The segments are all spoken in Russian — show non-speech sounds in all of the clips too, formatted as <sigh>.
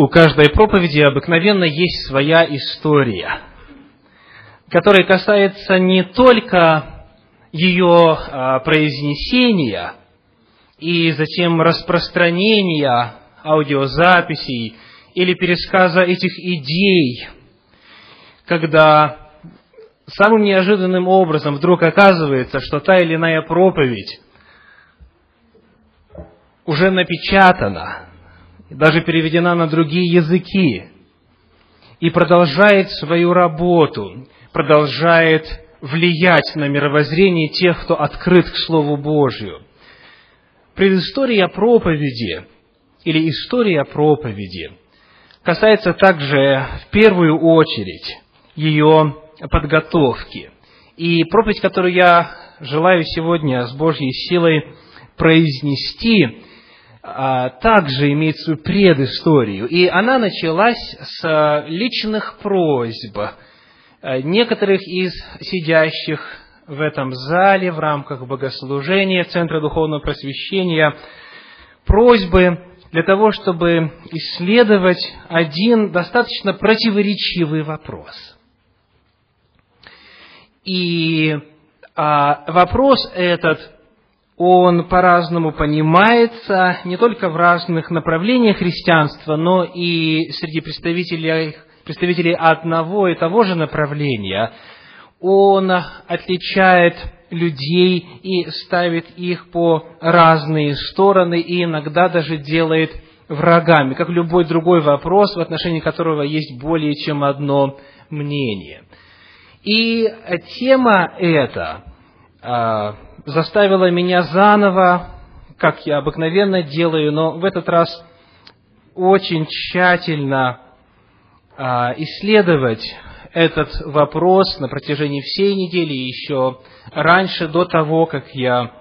у каждой проповеди обыкновенно есть своя история, которая касается не только ее а, произнесения и затем распространения аудиозаписей или пересказа этих идей, когда самым неожиданным образом вдруг оказывается, что та или иная проповедь уже напечатана, даже переведена на другие языки, и продолжает свою работу, продолжает влиять на мировоззрение тех, кто открыт к Слову Божию. Предыстория проповеди или история проповеди касается также в первую очередь ее подготовки. И проповедь, которую я желаю сегодня с Божьей силой произнести, также имеет свою предысторию. И она началась с личных просьб некоторых из сидящих в этом зале в рамках богослужения Центра Духовного Просвещения просьбы для того, чтобы исследовать один достаточно противоречивый вопрос. И а, вопрос этот, он по-разному понимается не только в разных направлениях христианства, но и среди представителей, представителей одного и того же направления. Он отличает людей и ставит их по разные стороны и иногда даже делает врагами, как любой другой вопрос, в отношении которого есть более чем одно мнение. И тема эта заставила меня заново, как я обыкновенно делаю, но в этот раз очень тщательно а, исследовать этот вопрос на протяжении всей недели, еще раньше, до того, как я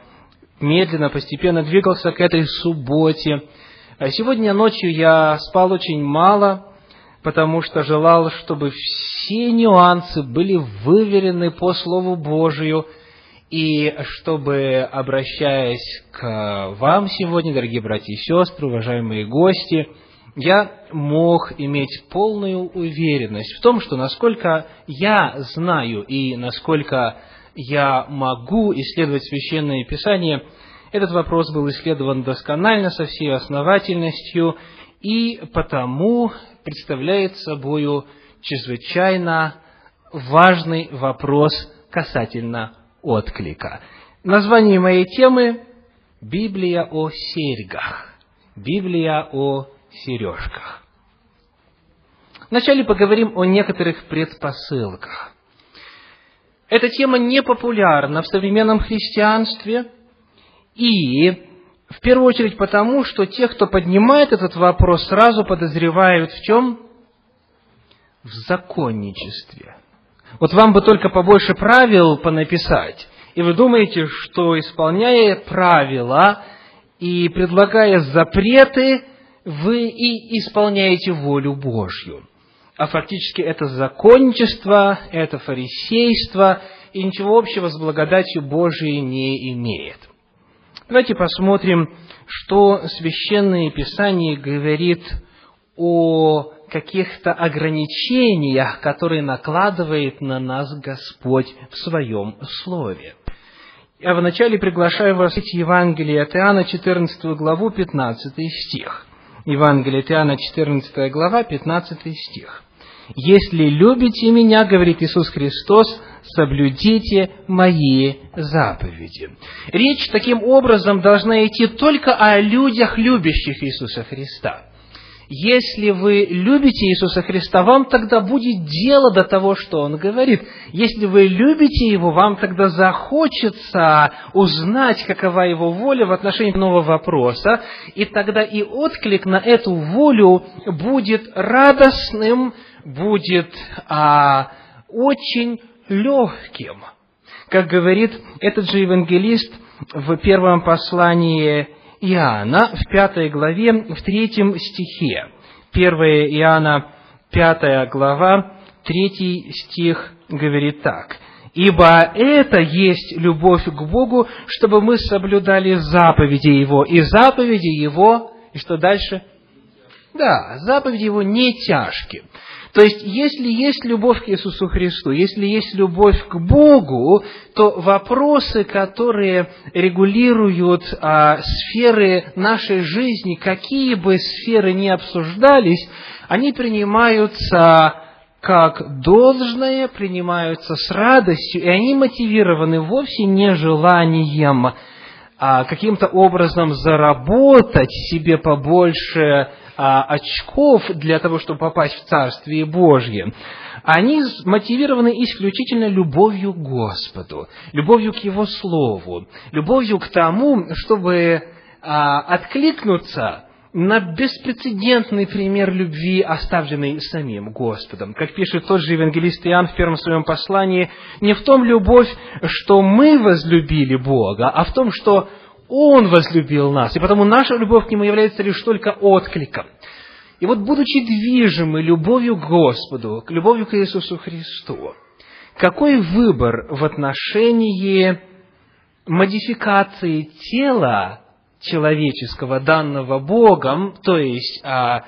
медленно, постепенно двигался к этой субботе. А сегодня ночью я спал очень мало, потому что желал, чтобы все нюансы были выверены по Слову Божию, и чтобы, обращаясь к вам сегодня, дорогие братья и сестры, уважаемые гости, я мог иметь полную уверенность в том, что насколько я знаю и насколько я могу исследовать Священное Писание, этот вопрос был исследован досконально, со всей основательностью, и потому представляет собою чрезвычайно важный вопрос касательно отклика. Название моей темы – Библия о серьгах. Библия о сережках. Вначале поговорим о некоторых предпосылках. Эта тема не популярна в современном христианстве, и в первую очередь потому, что те, кто поднимает этот вопрос, сразу подозревают в чем? В законничестве. Вот вам бы только побольше правил понаписать, и вы думаете, что исполняя правила и предлагая запреты, вы и исполняете волю Божью. А фактически это законничество, это фарисейство, и ничего общего с благодатью Божией не имеет. Давайте посмотрим, что Священное Писание говорит о каких-то ограничениях, которые накладывает на нас Господь в Своем Слове. Я вначале приглашаю вас в Евангелие от Иоанна, 14 главу, 15 стих. Евангелие от Иоанна, 14 глава, 15 стих. «Если любите Меня, — говорит Иисус Христос, — соблюдите Мои заповеди». Речь таким образом должна идти только о людях, любящих Иисуса Христа – если вы любите Иисуса Христа, вам тогда будет дело до того, что Он говорит. Если вы любите Его, вам тогда захочется узнать, какова Его воля в отношении нового вопроса, и тогда и отклик на эту волю будет радостным, будет а, очень легким. Как говорит этот же евангелист в первом послании Иоанна в пятой главе, в третьем стихе. 1 Иоанна, пятая глава, третий стих говорит так. «Ибо это есть любовь к Богу, чтобы мы соблюдали заповеди Его, и заповеди Его, и что дальше? Да, заповеди его не тяжкие. То есть, если есть любовь к Иисусу Христу, если есть любовь к Богу, то вопросы, которые регулируют а, сферы нашей жизни, какие бы сферы ни обсуждались, они принимаются как должное, принимаются с радостью, и они мотивированы вовсе не желанием а, каким-то образом заработать себе побольше очков для того, чтобы попасть в Царствие Божье, они мотивированы исключительно любовью к Господу, любовью к Его Слову, любовью к тому, чтобы а, откликнуться на беспрецедентный пример любви, оставленный самим Господом. Как пишет тот же евангелист Иоанн в первом своем послании, не в том любовь, что мы возлюбили Бога, а в том, что он возлюбил нас, и потому наша любовь к Нему является лишь только откликом. И вот, будучи движимы любовью к Господу, к любовью к Иисусу Христу, какой выбор в отношении модификации тела человеческого, данного Богом, то есть а,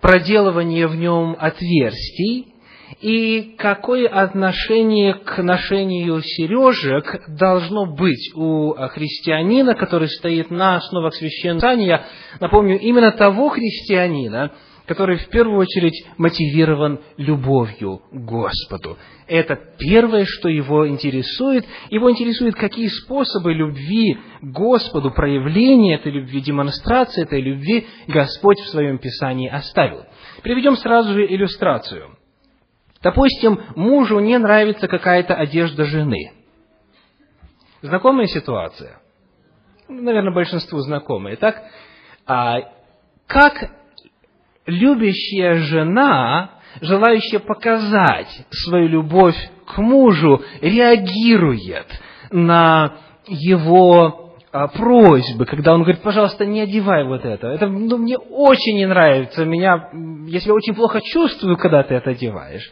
проделывание в нем отверстий, и какое отношение к ношению сережек должно быть у христианина, который стоит на основах священного напомню, именно того христианина, который в первую очередь мотивирован любовью к Господу. Это первое, что его интересует. Его интересует, какие способы любви к Господу, проявления этой любви, демонстрации этой любви Господь в своем Писании оставил. Приведем сразу же иллюстрацию. Допустим, мужу не нравится какая-то одежда жены. Знакомая ситуация? Наверное, большинству знакомая, так? А как любящая жена, желающая показать свою любовь к мужу, реагирует на его а, просьбы, когда он говорит, пожалуйста, не одевай вот это. Это ну, мне очень не нравится, меня, я себя очень плохо чувствую, когда ты это одеваешь.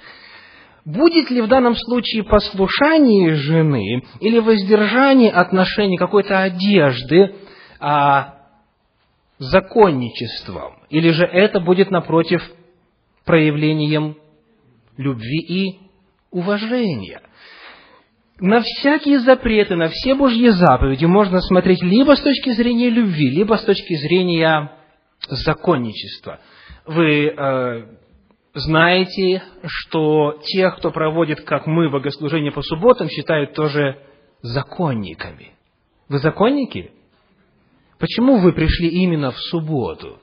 Будет ли в данном случае послушание жены или воздержание отношений какой-то одежды а, законничеством? Или же это будет, напротив, проявлением любви и уважения? На всякие запреты, на все Божьи заповеди можно смотреть либо с точки зрения любви, либо с точки зрения законничества. Вы э, знаете, что тех, кто проводит, как мы, богослужение по субботам, считают тоже законниками. Вы законники? Почему вы пришли именно в субботу?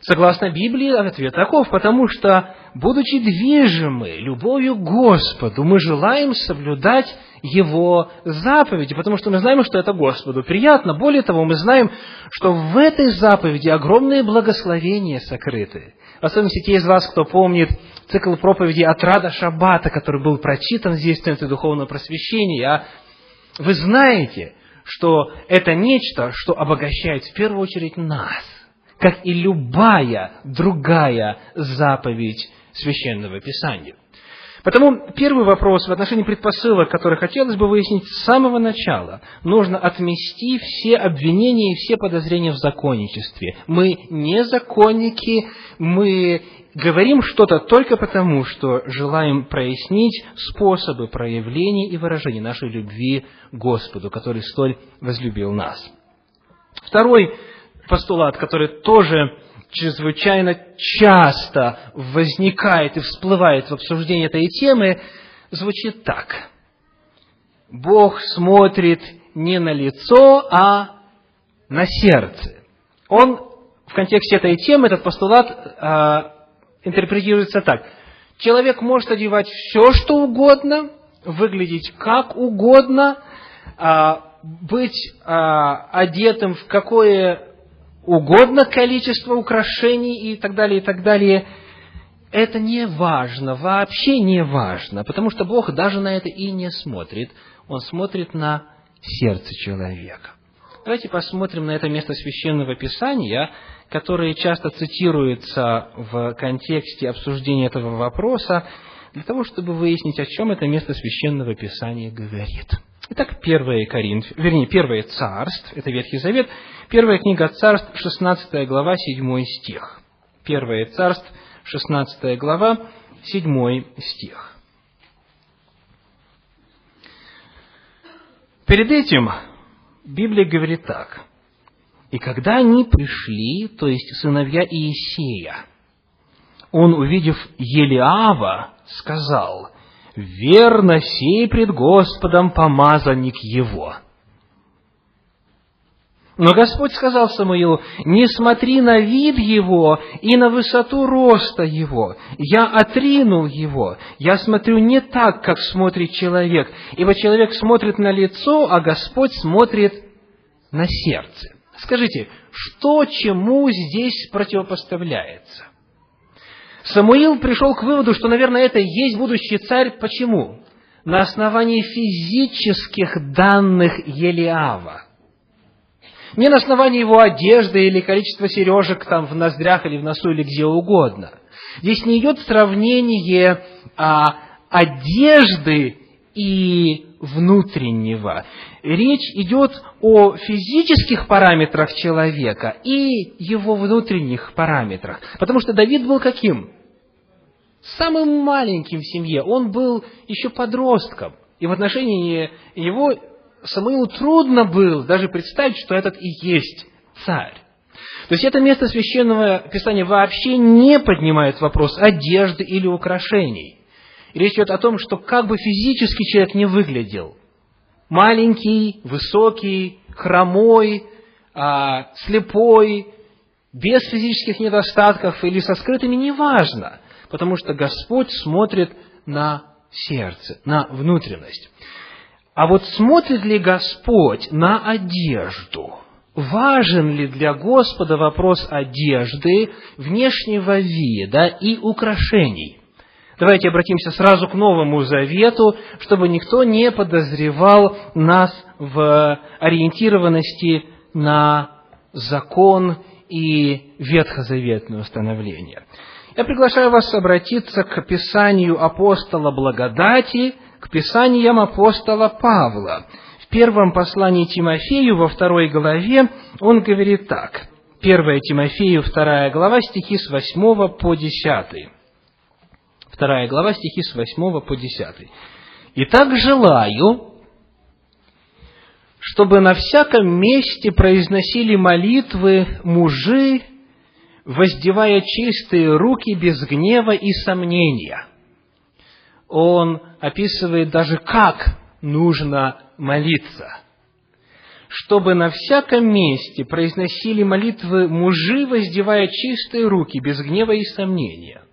Согласно Библии, ответ таков, потому что, будучи движимы любовью к Господу, мы желаем соблюдать Его заповеди, потому что мы знаем, что это Господу приятно. Более того, мы знаем, что в этой заповеди огромные благословения сокрыты. В особенности те из вас, кто помнит цикл проповеди от Рада Шаббата, который был прочитан здесь в Центре Духовного Просвещения, а вы знаете, что это нечто, что обогащает в первую очередь нас как и любая другая заповедь Священного Писания. Потому первый вопрос в отношении предпосылок, который хотелось бы выяснить с самого начала, нужно отмести все обвинения и все подозрения в законничестве. Мы не законники, мы говорим что-то только потому, что желаем прояснить способы проявления и выражения нашей любви Господу, который столь возлюбил нас. Второй постулат, который тоже чрезвычайно часто возникает и всплывает в обсуждении этой темы, звучит так. Бог смотрит не на лицо, а на сердце. Он в контексте этой темы, этот постулат э, интерпретируется так. Человек может одевать все, что угодно, выглядеть как угодно, э, быть э, одетым в какое угодно количество украшений и так далее, и так далее, это не важно, вообще не важно, потому что Бог даже на это и не смотрит. Он смотрит на сердце человека. Давайте посмотрим на это место священного писания, которое часто цитируется в контексте обсуждения этого вопроса, для того, чтобы выяснить, о чем это место священного писания говорит. Итак, первое Коринф, вернее, первое Царств, это Ветхий Завет, первая книга Царств, 16 глава, 7 стих. Первое Царств, 16 глава, 7 стих. Перед этим Библия говорит так. «И когда они пришли, то есть сыновья Иисея, он, увидев Елиава, сказал, верно сей пред Господом помазанник его. Но Господь сказал Самуилу, не смотри на вид его и на высоту роста его. Я отринул его. Я смотрю не так, как смотрит человек. Ибо человек смотрит на лицо, а Господь смотрит на сердце. Скажите, что чему здесь противопоставляется? Самуил пришел к выводу, что, наверное, это и есть будущий царь. Почему? На основании физических данных Елиава. Не на основании его одежды или количества сережек там в ноздрях или в носу или где угодно. Здесь не идет сравнение а, одежды и внутреннего. Речь идет о физических параметрах человека и его внутренних параметрах. Потому что Давид был каким? Самым маленьким в семье. Он был еще подростком. И в отношении его Самуилу трудно было даже представить, что этот и есть царь. То есть это место священного писания вообще не поднимает вопрос одежды или украшений. Речь идет о том, что как бы физически человек не выглядел, маленький, высокий, хромой, а, слепой, без физических недостатков или со скрытыми, неважно, потому что Господь смотрит на сердце, на внутренность. А вот смотрит ли Господь на одежду? Важен ли для Господа вопрос одежды, внешнего вида и украшений? Давайте обратимся сразу к Новому Завету, чтобы никто не подозревал нас в ориентированности на закон и ветхозаветное установление. Я приглашаю вас обратиться к Писанию апостола благодати, к Писаниям апостола Павла. В первом послании Тимофею, во второй главе, он говорит так. 1 Тимофею, вторая глава, стихи с 8 по 10. Вторая глава, стихи с 8 по 10. «Итак, желаю, чтобы на всяком месте произносили молитвы мужи, воздевая чистые руки без гнева и сомнения». Он описывает даже, как нужно молиться. Чтобы на всяком месте произносили молитвы мужи, воздевая чистые руки без гнева и сомнения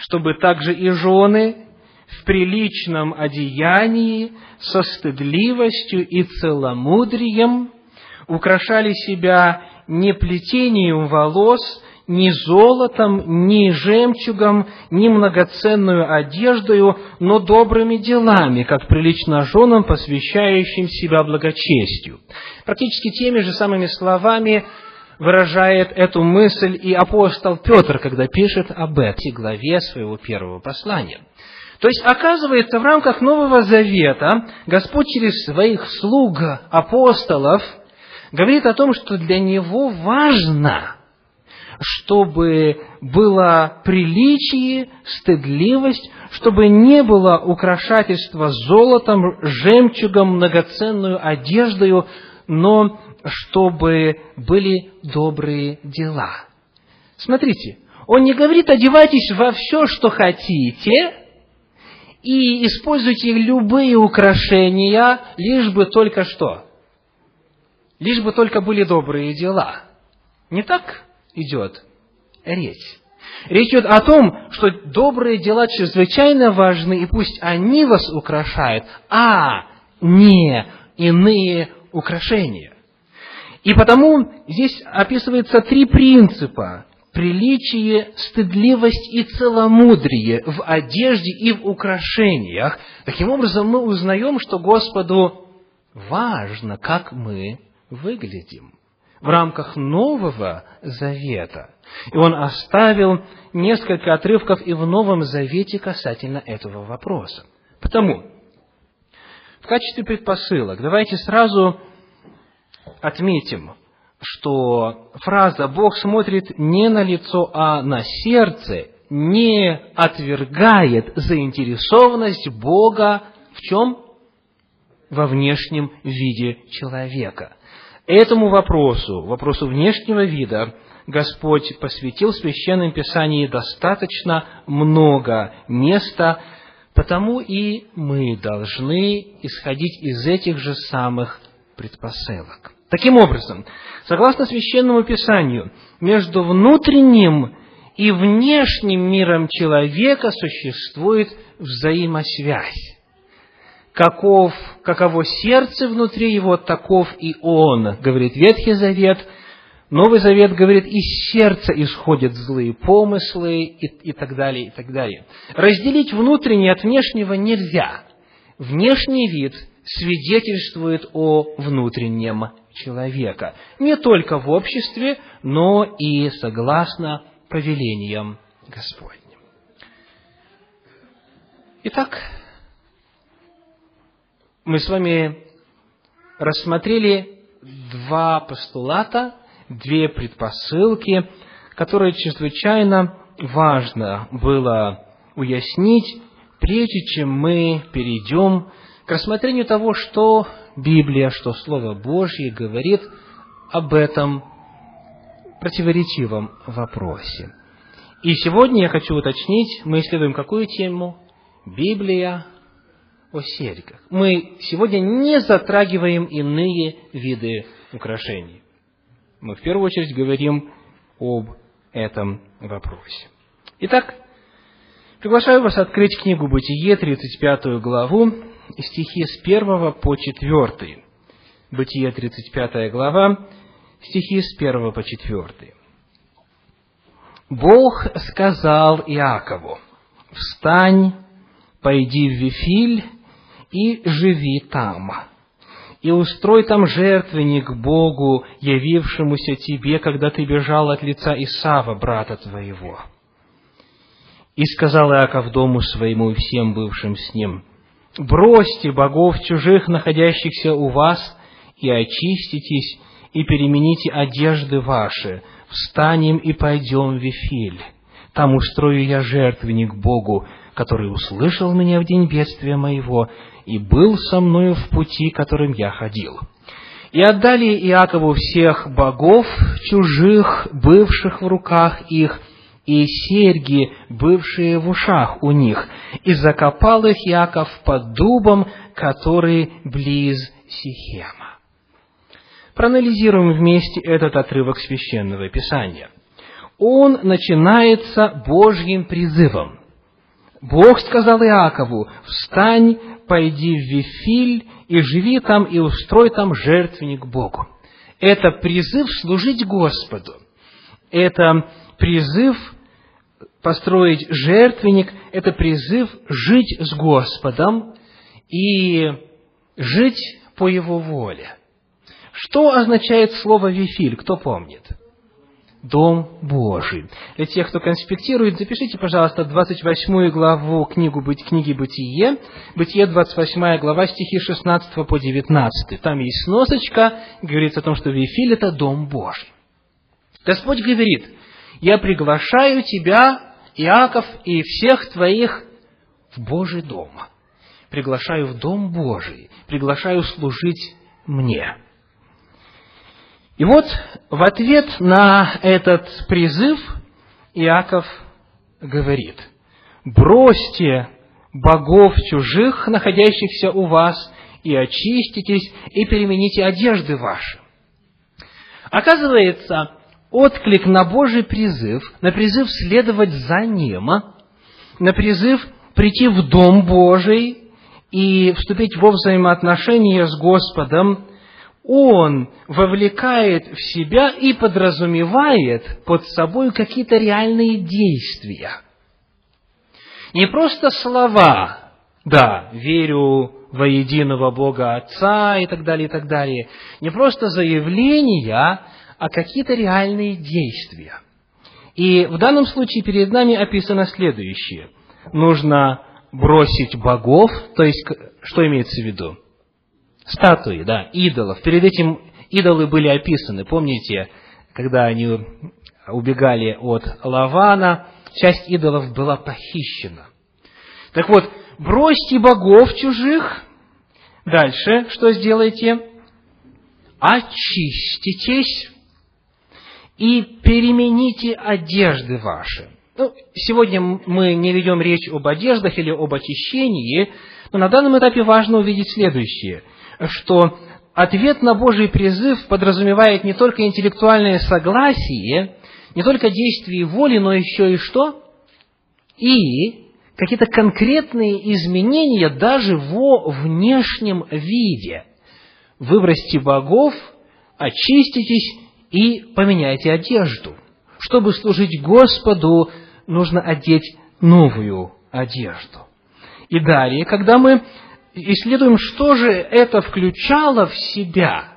чтобы также и жены в приличном одеянии, со стыдливостью и целомудрием украшали себя не плетением волос, ни золотом, ни жемчугом, ни многоценную одеждою, но добрыми делами, как прилично женам, посвящающим себя благочестию. Практически теми же самыми словами выражает эту мысль и апостол Петр, когда пишет об этой главе своего первого послания. То есть, оказывается, в рамках Нового Завета Господь через своих слуг, апостолов, говорит о том, что для Него важно, чтобы было приличие, стыдливость, чтобы не было украшательства золотом, жемчугом, многоценную одеждою, но чтобы были добрые дела. Смотрите, он не говорит, одевайтесь во все, что хотите, и используйте любые украшения, лишь бы только что? Лишь бы только были добрые дела. Не так идет речь. Речь идет о том, что добрые дела чрезвычайно важны, и пусть они вас украшают, а не иные украшения. И потому здесь описывается три принципа – приличие, стыдливость и целомудрие в одежде и в украшениях. Таким образом, мы узнаем, что Господу важно, как мы выглядим в рамках Нового Завета. И Он оставил несколько отрывков и в Новом Завете касательно этого вопроса. Потому В качестве предпосылок давайте сразу отметим, что фраза «Бог смотрит не на лицо, а на сердце» не отвергает заинтересованность Бога в чем? Во внешнем виде человека. Этому вопросу, вопросу внешнего вида, Господь посвятил в Священном Писании достаточно много места, потому и мы должны исходить из этих же самых предпосылок. Таким образом, согласно Священному Писанию, между внутренним и внешним миром человека существует взаимосвязь. Каков, каково сердце внутри его, таков и он, говорит Ветхий Завет. Новый Завет говорит, из сердца исходят злые помыслы и, и так далее, и так далее. Разделить внутреннее от внешнего нельзя. Внешний вид свидетельствует о внутреннем человека. Не только в обществе, но и согласно повелениям Господним. Итак, мы с вами рассмотрели два постулата, две предпосылки, которые чрезвычайно важно было уяснить, прежде чем мы перейдем к рассмотрению того, что Библия, что Слово Божье говорит об этом противоречивом вопросе. И сегодня я хочу уточнить, мы исследуем какую тему? Библия о серьгах. Мы сегодня не затрагиваем иные виды украшений. Мы в первую очередь говорим об этом вопросе. Итак, приглашаю вас открыть книгу Бытие, 35 главу, стихи с 1 по 4. Бытие, 35 глава, стихи с 1 по 4. Бог сказал Иакову, «Встань, пойди в Вифиль и живи там, и устрой там жертвенник Богу, явившемуся тебе, когда ты бежал от лица Исава, брата твоего». И сказал Иаков дому своему и всем бывшим с ним, «Бросьте богов чужих, находящихся у вас, и очиститесь, и перемените одежды ваши, встанем и пойдем в Вифиль. Там устрою я жертвенник Богу, который услышал меня в день бедствия моего и был со мною в пути, которым я ходил. И отдали Иакову всех богов чужих, бывших в руках их, и серьги, бывшие в ушах у них, и закопал их Иаков под дубом, который близ Сихема. Проанализируем вместе этот отрывок священного писания. Он начинается Божьим призывом. Бог сказал Иакову, встань, пойди в Вифиль и живи там, и устрой там жертвенник Богу. Это призыв служить Господу. Это призыв построить жертвенник, это призыв жить с Господом и жить по Его воле. Что означает слово «вифиль»? Кто помнит? Дом Божий. Для тех, кто конспектирует, запишите, пожалуйста, 28 главу книгу, книги Бытие, Бытие, 28 глава, стихи 16 по 19. Там есть сносочка, говорится о том, что Вифиль – это Дом Божий. Господь говорит, «Я приглашаю тебя, Иаков, и всех твоих в Божий дом. Приглашаю в Дом Божий, приглашаю служить мне». И вот в ответ на этот призыв Иаков говорит, бросьте богов чужих, находящихся у вас, и очиститесь, и перемените одежды ваши. Оказывается, отклик на Божий призыв, на призыв следовать за Ним, на призыв прийти в Дом Божий и вступить во взаимоотношения с Господом, он вовлекает в себя и подразумевает под собой какие-то реальные действия. Не просто слова, да, верю во единого Бога Отца и так далее, и так далее. Не просто заявления, а какие-то реальные действия. И в данном случае перед нами описано следующее. Нужно бросить богов, то есть, что имеется в виду? статуи, да, идолов. Перед этим идолы были описаны. Помните, когда они убегали от Лавана, часть идолов была похищена. Так вот, бросьте богов чужих. Дальше что сделайте? Очиститесь и перемените одежды ваши. Ну, сегодня мы не ведем речь об одеждах или об очищении, но на данном этапе важно увидеть следующее, что ответ на Божий призыв подразумевает не только интеллектуальное согласие, не только действие воли, но еще и что? И какие-то конкретные изменения даже во внешнем виде. Выбросьте богов, очиститесь и поменяйте одежду. Чтобы служить Господу, нужно одеть новую одежду. И далее, когда мы исследуем, что же это включало в себя,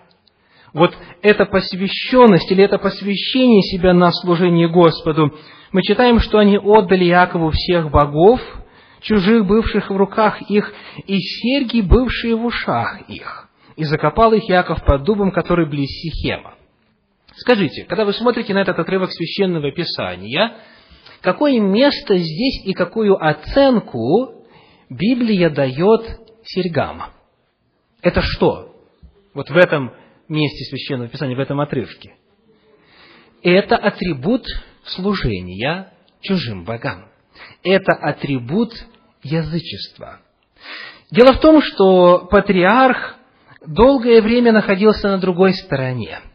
вот эта посвященность или это посвящение себя на служение Господу, мы читаем, что они отдали Якову всех богов, чужих, бывших в руках их, и серьги, бывшие в ушах их. И закопал их Яков под дубом, который близ Сихема. Скажите, когда вы смотрите на этот отрывок священного Писания, какое место здесь и какую оценку Библия дает серьгам? Это что? Вот в этом месте священного Писания, в этом отрывке. Это атрибут служения чужим богам. Это атрибут язычества. Дело в том, что патриарх долгое время находился на другой стороне –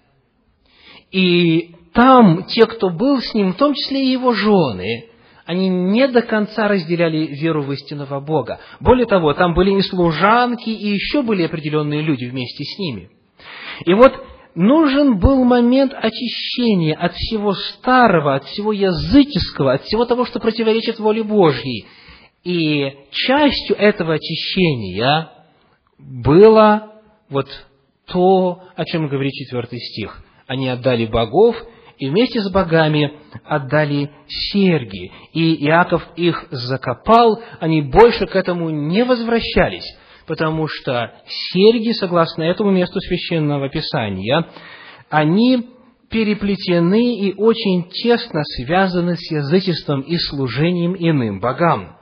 и там те, кто был с ним, в том числе и его жены, они не до конца разделяли веру в истинного Бога. Более того, там были и служанки, и еще были определенные люди вместе с ними. И вот нужен был момент очищения от всего старого, от всего языческого, от всего того, что противоречит воле Божьей. И частью этого очищения было вот то, о чем говорит четвертый стих они отдали богов, и вместе с богами отдали серьги. И Иаков их закопал, они больше к этому не возвращались, потому что серьги, согласно этому месту священного писания, они переплетены и очень тесно связаны с язычеством и служением иным богам.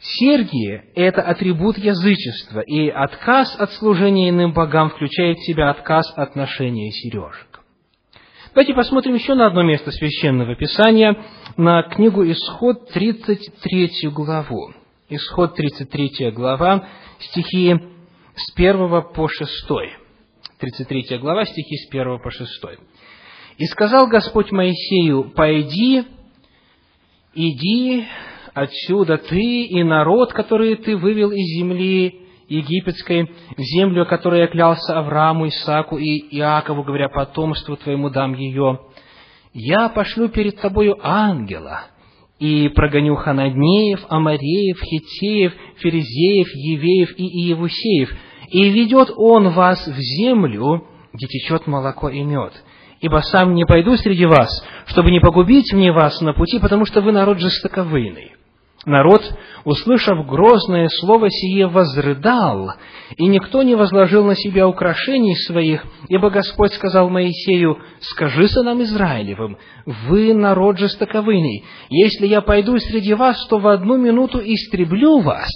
Серьги – это атрибут язычества, и отказ от служения иным богам включает в себя отказ от ношения сережек. Давайте посмотрим еще на одно место Священного Писания, на книгу Исход, 33 главу. Исход, 33 глава, стихи с 1 по 6. 33 глава, стихи с 1 по 6. «И сказал Господь Моисею, пойди, иди отсюда ты и народ, который ты вывел из земли египетской, в землю, которую я клялся Аврааму, Исааку и Иакову, говоря, потомству твоему дам ее. Я пошлю перед тобою ангела, и прогоню Ханаднеев, Амареев, Хитеев, Ферезеев, Евеев и Иевусеев, и ведет он вас в землю, где течет молоко и мед. Ибо сам не пойду среди вас, чтобы не погубить мне вас на пути, потому что вы народ жестоковыйный. Народ, услышав грозное слово сие, возрыдал, и никто не возложил на себя украшений своих, ибо Господь сказал Моисею, «Скажи сынам Израилевым, вы народ жестоковыйный, если я пойду среди вас, то в одну минуту истреблю вас,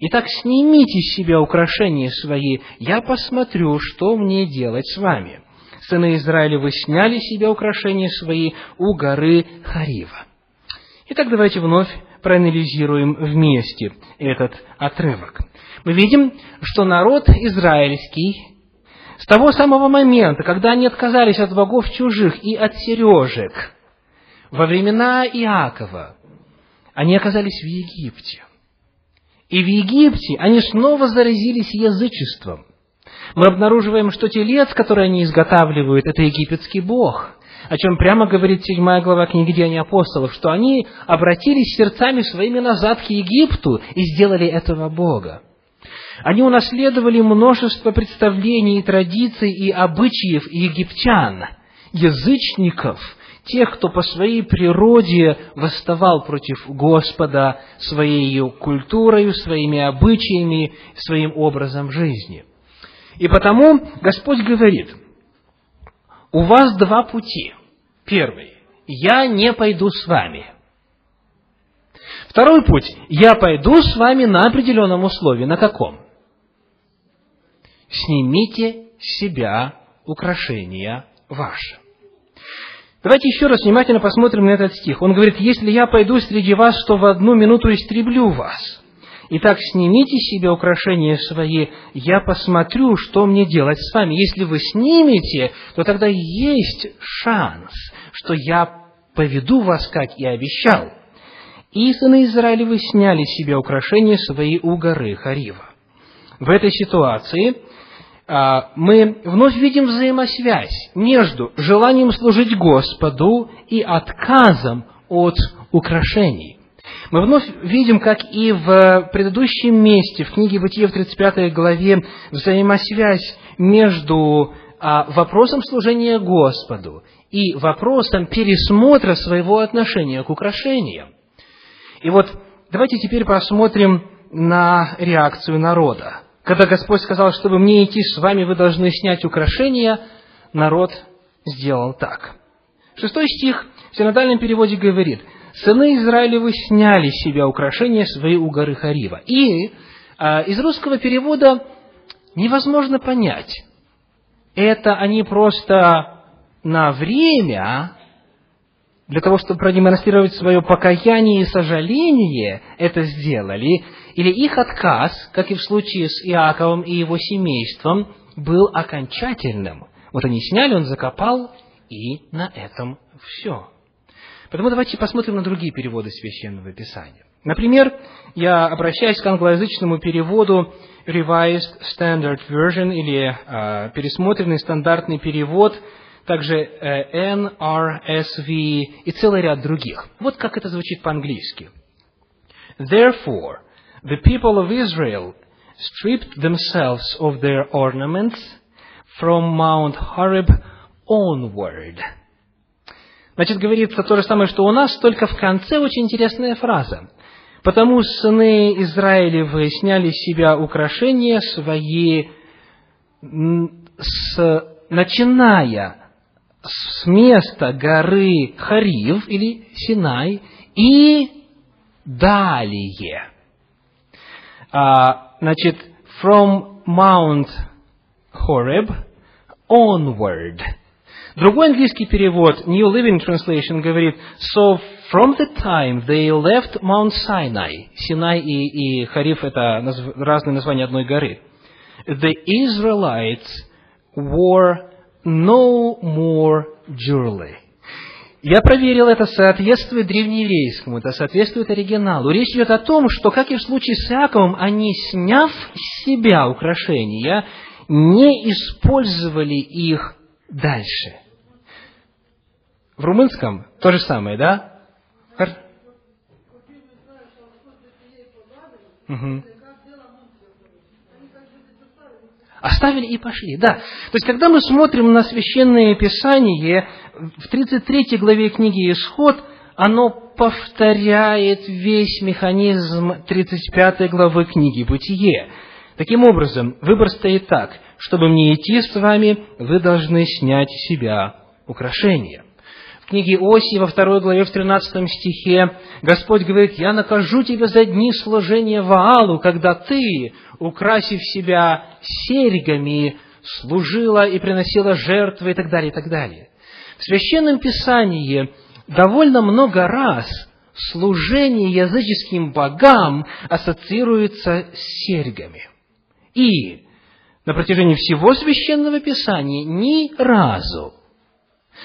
Итак, снимите с себя украшения свои, я посмотрю, что мне делать с вами». Сыны Израилевы сняли себе украшения свои у горы Харива. Итак, давайте вновь проанализируем вместе этот отрывок. Мы видим, что народ израильский с того самого момента, когда они отказались от богов чужих и от сережек, во времена Иакова, они оказались в Египте. И в Египте они снова заразились язычеством. Мы обнаруживаем, что телец, который они изготавливают, это египетский бог о чем прямо говорит седьмая глава книги Деяний апостолов, что они обратились сердцами своими назад к Египту и сделали этого Бога. Они унаследовали множество представлений, традиций и обычаев египтян, язычников, тех, кто по своей природе восставал против Господа своей культурой, своими обычаями, своим образом жизни. И потому Господь говорит, у вас два пути. Первый. Я не пойду с вами. Второй путь. Я пойду с вами на определенном условии. На каком? Снимите с себя украшения ваши. Давайте еще раз внимательно посмотрим на этот стих. Он говорит, если я пойду среди вас, то в одну минуту истреблю вас. Итак, снимите себе украшения свои, я посмотрю, что мне делать с вами. Если вы снимете, то тогда есть шанс, что я поведу вас, как и обещал. И сыны Израилевы сняли себе украшения свои у горы Харива. В этой ситуации а, мы вновь видим взаимосвязь между желанием служить Господу и отказом от украшений. Мы вновь видим, как и в предыдущем месте, в книге Бытия в 35 главе, взаимосвязь между а, вопросом служения Господу и вопросом пересмотра своего отношения к украшениям. И вот давайте теперь посмотрим на реакцию народа. Когда Господь сказал, чтобы мне идти с вами, вы должны снять украшения, народ сделал так. Шестой стих в синодальном переводе говорит, «Сыны Израилевы сняли с себя украшения свои у горы Харива». И а, из русского перевода невозможно понять, это они просто на время для того, чтобы продемонстрировать свое покаяние и сожаление, это сделали, или их отказ, как и в случае с Иаковом и его семейством, был окончательным. Вот они сняли, он закопал, и на этом все. Поэтому давайте посмотрим на другие переводы Священного Писания. Например, я обращаюсь к англоязычному переводу Revised Standard Version или э, пересмотренный стандартный перевод – также э, NRSV и целый ряд других. Вот как это звучит по-английски. Therefore, the people of Israel stripped themselves of their ornaments from Mount Horeb onward. Значит, говорится то же самое, что у нас, только в конце очень интересная фраза. Потому сыны Израилевы сняли с себя украшения свои, с, начиная с места горы Харив или Синай и далее. А, значит, from Mount Horeb onward. Другой английский перевод, New Living Translation, говорит, so from the time they left Mount Sinai, Синай и, и Хариф – это назв, разные названия одной горы, the Israelites wore no more jewelry. Я проверил, это соответствует древнееврейскому, это соответствует оригиналу. Речь идет о том, что, как и в случае с Иаковом, они, сняв с себя украшения, не использовали их дальше. В румынском то же самое, да? Оставили и пошли, да. То есть, когда мы смотрим на Священное Писание, в 33 главе книги «Исход», оно повторяет весь механизм 35 главы книги «Бытие». Таким образом, выбор стоит так, чтобы мне идти с вами, вы должны снять с себя украшения книге Оси во второй главе в 13 стихе Господь говорит, «Я накажу тебя за дни служения Ваалу, когда ты, украсив себя серьгами, служила и приносила жертвы» и так далее, и так далее. В Священном Писании довольно много раз служение языческим богам ассоциируется с серьгами. И на протяжении всего Священного Писания ни разу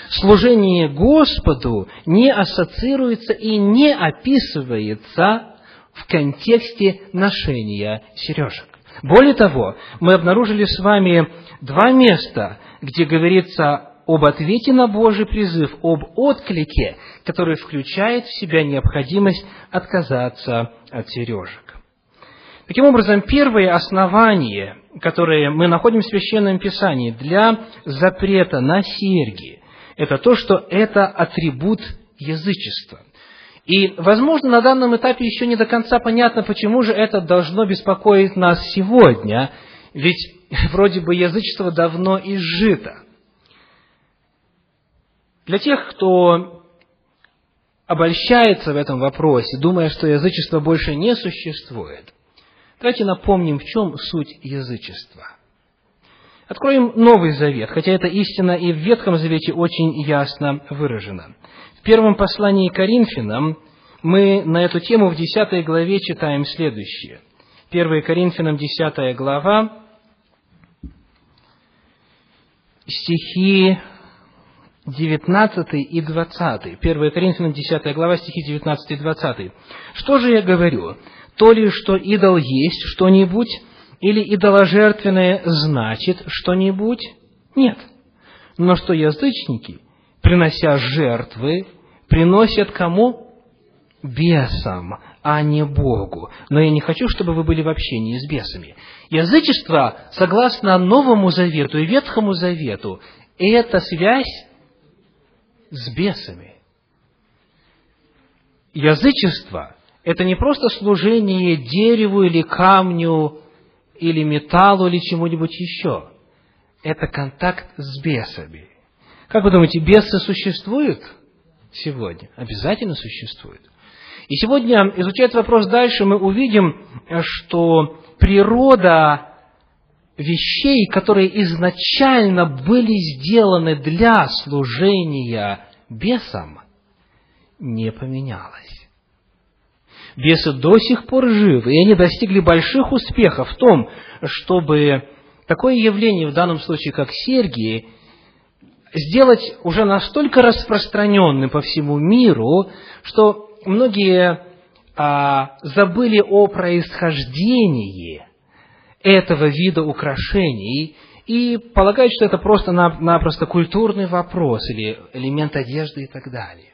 служение Господу не ассоциируется и не описывается в контексте ношения сережек. Более того, мы обнаружили с вами два места, где говорится об ответе на Божий призыв, об отклике, который включает в себя необходимость отказаться от сережек. Таким образом, первое основание, которое мы находим в Священном Писании для запрета на серьги, это то, что это атрибут язычества. И, возможно, на данном этапе еще не до конца понятно, почему же это должно беспокоить нас сегодня. Ведь <laughs> вроде бы язычество давно изжито. Для тех, кто обольщается в этом вопросе, думая, что язычество больше не существует, давайте напомним, в чем суть язычества. Откроем Новый Завет, хотя эта истина и в Ветхом Завете очень ясно выражена. В первом послании Коринфянам мы на эту тему в 10 главе читаем следующее. 1 Коринфянам 10 глава, стихи 19 и 20. 1 Коринфянам 10 глава, стихи 19 и 20. «Что же я говорю? То ли, что идол есть что-нибудь, или идоложертвенное значит что-нибудь? Нет. Но что язычники, принося жертвы, приносят кому? Бесам, а не Богу. Но я не хочу, чтобы вы были в общении с бесами. Язычество, согласно Новому Завету и Ветхому Завету, это связь с бесами. Язычество – это не просто служение дереву или камню, или металлу, или чему-нибудь еще. Это контакт с бесами. Как вы думаете, бесы существуют сегодня? Обязательно существуют. И сегодня, изучая этот вопрос дальше, мы увидим, что природа вещей, которые изначально были сделаны для служения бесам, не поменялась. Бесы до сих пор живы, и они достигли больших успехов в том, чтобы такое явление, в данном случае как серьги, сделать уже настолько распространенным по всему миру, что многие а, забыли о происхождении этого вида украшений и полагают, что это просто-напросто культурный вопрос или элемент одежды и так далее.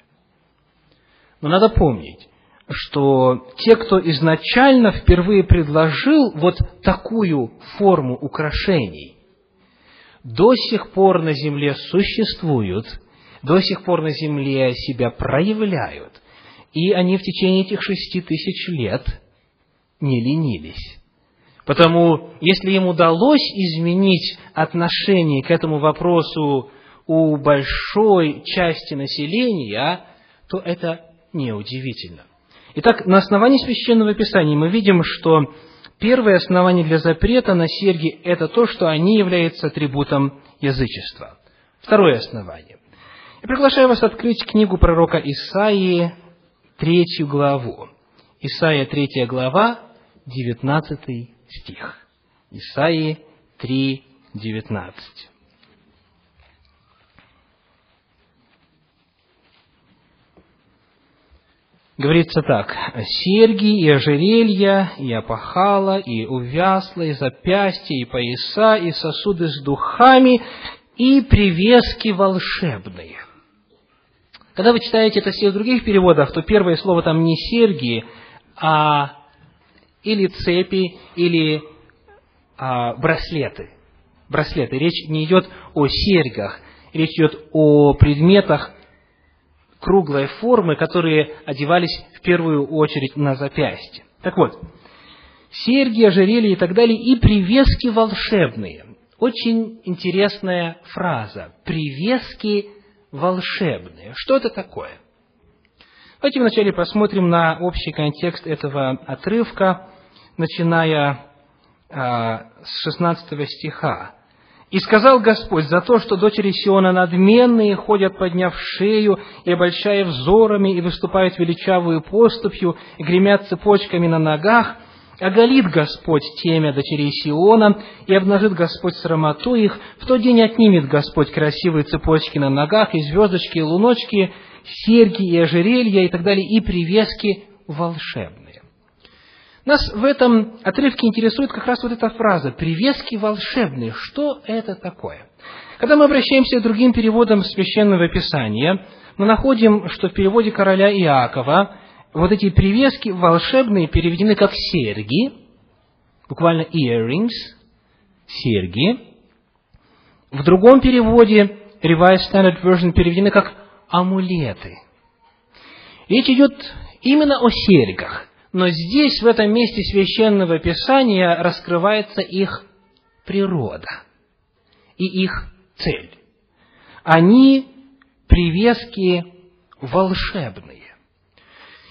Но надо помнить, что те, кто изначально впервые предложил вот такую форму украшений, до сих пор на земле существуют, до сих пор на земле себя проявляют, и они в течение этих шести тысяч лет не ленились. Потому, если им удалось изменить отношение к этому вопросу у большой части населения, то это неудивительно. Итак, на основании Священного Писания мы видим, что первое основание для запрета на серьги – это то, что они являются атрибутом язычества. Второе основание. Я приглашаю вас открыть книгу пророка Исаии, третью главу. Исаия, третья глава, девятнадцатый стих. Исаии 3, 19. Говорится так, серьги и ожерелья, и опахала, и увясла, и запястья, и пояса, и сосуды с духами, и привески волшебные. Когда вы читаете это все в других переводах, то первое слово там не серьги, а или цепи, или а, браслеты. Браслеты. Речь не идет о серьгах, речь идет о предметах круглой формы, которые одевались в первую очередь на запястье. Так вот, серьги, ожерелья и так далее, и привески волшебные. Очень интересная фраза. Привески волшебные. Что это такое? Давайте вначале посмотрим на общий контекст этого отрывка, начиная а, с 16 стиха. «И сказал Господь, за то, что дочери Сиона надменные ходят, подняв шею и обольщая взорами, и выступают величавую поступью, и гремят цепочками на ногах, оголит Господь темя дочерей Сиона, и обнажит Господь срамоту их, в тот день отнимет Господь красивые цепочки на ногах, и звездочки, и луночки, серьги и ожерелья и так далее, и привески волшебные. Нас в этом отрывке интересует как раз вот эта фраза «привески волшебные». Что это такое? Когда мы обращаемся к другим переводам Священного Писания, мы находим, что в переводе короля Иакова вот эти привески волшебные переведены как серьги, буквально earrings, серьги. В другом переводе Revised Standard Version переведены как амулеты. Речь идет именно о серьгах, но здесь, в этом месте священного писания, раскрывается их природа и их цель. Они привески волшебные.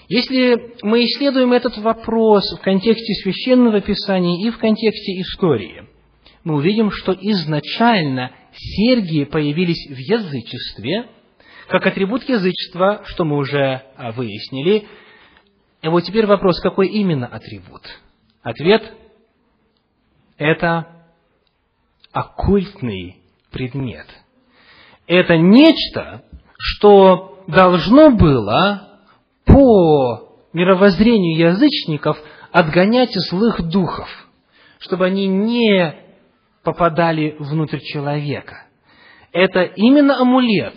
Если мы исследуем этот вопрос в контексте священного писания и в контексте истории, мы увидим, что изначально серьги появились в язычестве, как атрибут язычества, что мы уже а, выяснили. И вот теперь вопрос, какой именно атрибут? Ответ – это оккультный предмет. Это нечто, что должно было по мировоззрению язычников отгонять злых духов, чтобы они не попадали внутрь человека. Это именно амулет,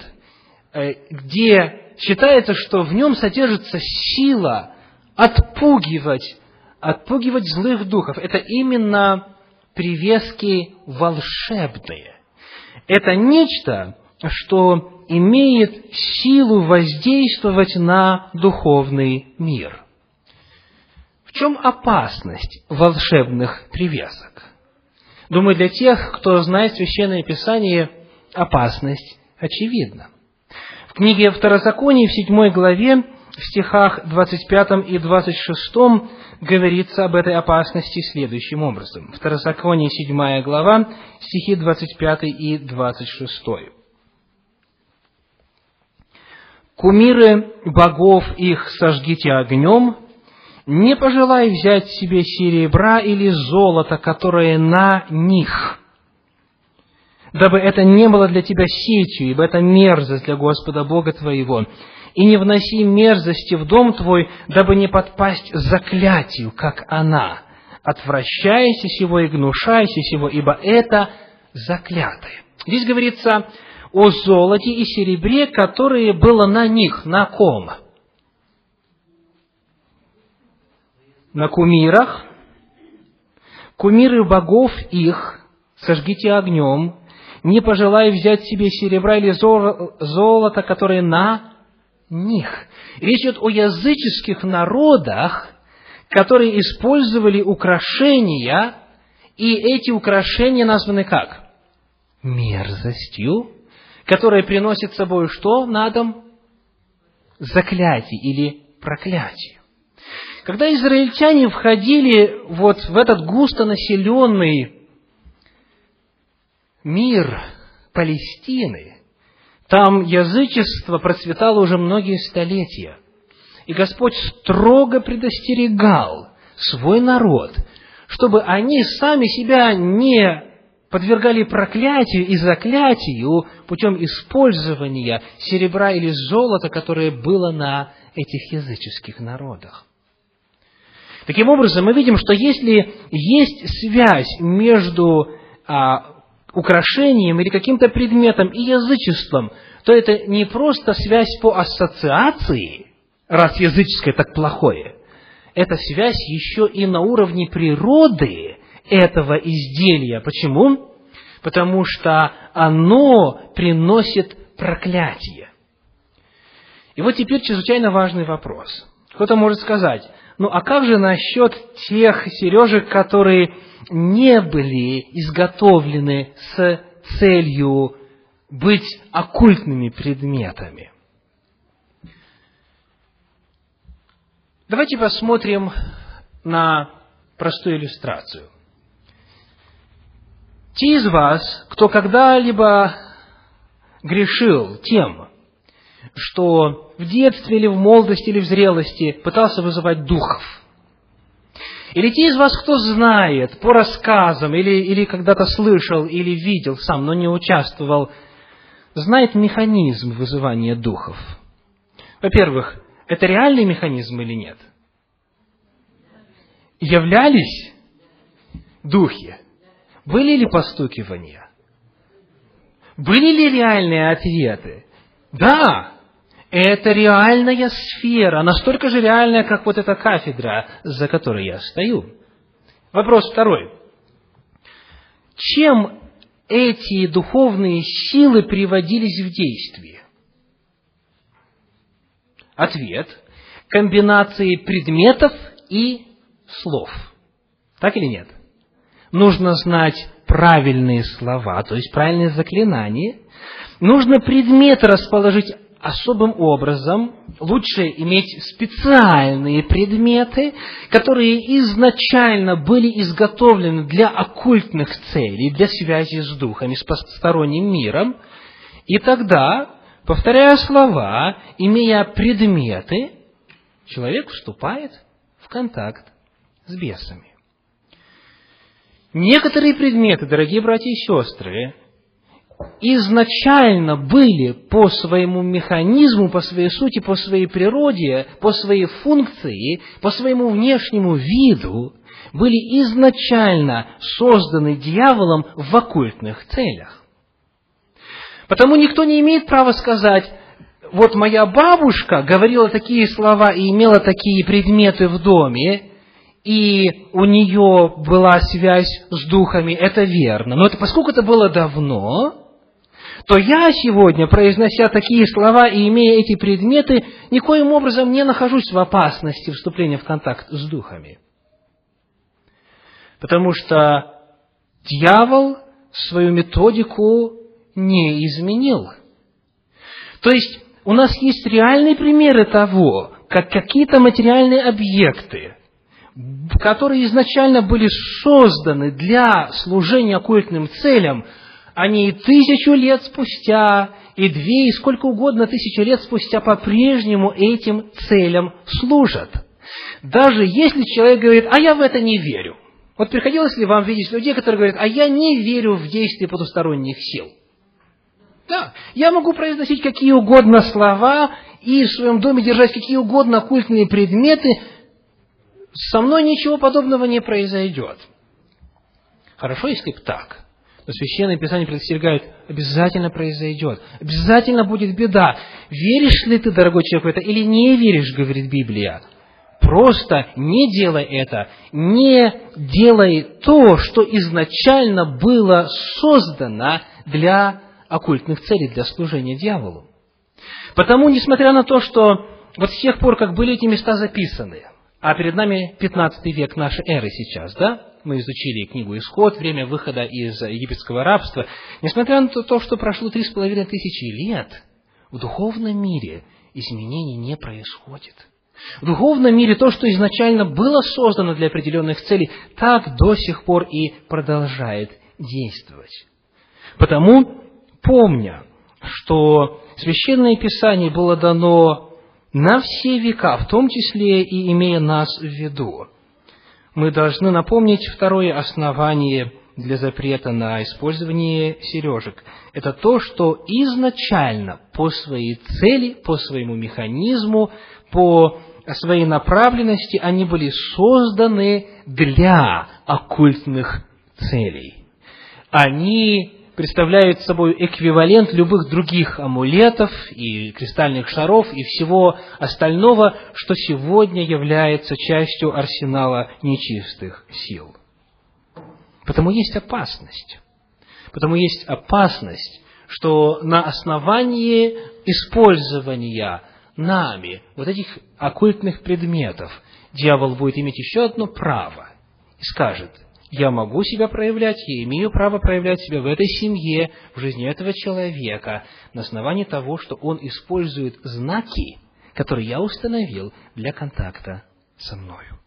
э, где считается, что в нем содержится сила отпугивать, отпугивать злых духов. Это именно привески волшебные. Это нечто, что имеет силу воздействовать на духовный мир. В чем опасность волшебных привесок? Думаю, для тех, кто знает Священное Писание, опасность очевидна. В книге Второзакония, в седьмой главе, в стихах 25 и 26 говорится об этой опасности следующим образом. Второзаконие, седьмая глава, стихи 25 и 26. «Кумиры богов их сожгите огнем, не пожелай взять себе серебра или золота, которое на них, дабы это не было для тебя сетью, ибо это мерзость для Господа Бога твоего. И не вноси мерзости в дом твой, дабы не подпасть заклятию, как она. Отвращайся сего и гнушайся сего, ибо это заклятое. Здесь говорится о золоте и серебре, которые было на них, на ком? на кумирах, кумиры богов их сожгите огнем, не пожелая взять себе серебра или золота, которые на них. Речь идет о языческих народах, которые использовали украшения, и эти украшения названы как? Мерзостью, которая приносит с собой что на дом? Заклятие или проклятие. Когда израильтяне входили вот в этот густонаселенный мир Палестины, там язычество процветало уже многие столетия. И Господь строго предостерегал свой народ, чтобы они сами себя не подвергали проклятию и заклятию путем использования серебра или золота, которое было на этих языческих народах. Таким образом, мы видим, что если есть связь между а, украшением или каким-то предметом и язычеством, то это не просто связь по ассоциации, раз языческое так плохое, это связь еще и на уровне природы этого изделия. Почему? Потому что оно приносит проклятие. И вот теперь чрезвычайно важный вопрос. Кто-то может сказать, ну а как же насчет тех сережек, которые не были изготовлены с целью быть оккультными предметами? Давайте посмотрим на простую иллюстрацию. Те из вас, кто когда-либо грешил тем, что в детстве или в молодости или в зрелости пытался вызывать духов. Или те из вас, кто знает по рассказам, или, или когда-то слышал, или видел сам, но не участвовал, знает механизм вызывания духов. Во-первых, это реальный механизм или нет? Являлись духи? Были ли постукивания? Были ли реальные ответы? Да, это реальная сфера, настолько же реальная, как вот эта кафедра, за которой я стою. Вопрос второй. Чем эти духовные силы приводились в действие? Ответ – комбинации предметов и слов. Так или нет? Нужно знать правильные слова, то есть правильные заклинания, нужно предметы расположить особым образом, лучше иметь специальные предметы, которые изначально были изготовлены для оккультных целей, для связи с духами, с посторонним миром, и тогда, повторяя слова, имея предметы, человек вступает в контакт с бесами. Некоторые предметы, дорогие братья и сестры, изначально были по своему механизму, по своей сути, по своей природе, по своей функции, по своему внешнему виду, были изначально созданы дьяволом в оккультных целях. Потому никто не имеет права сказать, вот моя бабушка говорила такие слова и имела такие предметы в доме, и у нее была связь с духами, это верно. Но это, поскольку это было давно, то я сегодня, произнося такие слова и имея эти предметы, никоим образом не нахожусь в опасности вступления в контакт с духами. Потому что дьявол свою методику не изменил. То есть, у нас есть реальные примеры того, как какие-то материальные объекты, которые изначально были созданы для служения оккультным целям, они и тысячу лет спустя, и две, и сколько угодно тысячи лет спустя по-прежнему этим целям служат. Даже если человек говорит, а я в это не верю. Вот приходилось ли вам видеть людей, которые говорят, а я не верю в действие потусторонних сил. Да, я могу произносить какие угодно слова и в своем доме держать какие угодно оккультные предметы, со мной ничего подобного не произойдет. Хорошо, если бы так. Но Священное Писание предостерегает, обязательно произойдет, обязательно будет беда. Веришь ли ты, дорогой человек, в это или не веришь, говорит Библия? Просто не делай это, не делай то, что изначально было создано для оккультных целей, для служения дьяволу. Потому, несмотря на то, что вот с тех пор, как были эти места записаны, а перед нами 15 век нашей эры сейчас, да? Мы изучили книгу «Исход», время выхода из египетского рабства. Несмотря на то, что прошло три с половиной тысячи лет, в духовном мире изменений не происходит. В духовном мире то, что изначально было создано для определенных целей, так до сих пор и продолжает действовать. Потому, помня, что Священное Писание было дано на все века, в том числе и имея нас в виду. Мы должны напомнить второе основание для запрета на использование сережек. Это то, что изначально по своей цели, по своему механизму, по своей направленности они были созданы для оккультных целей. Они представляют собой эквивалент любых других амулетов и кристальных шаров и всего остального, что сегодня является частью арсенала нечистых сил. Потому есть опасность. Потому есть опасность, что на основании использования нами вот этих оккультных предметов дьявол будет иметь еще одно право и скажет – я могу себя проявлять, я имею право проявлять себя в этой семье, в жизни этого человека, на основании того, что он использует знаки, которые я установил для контакта со мною.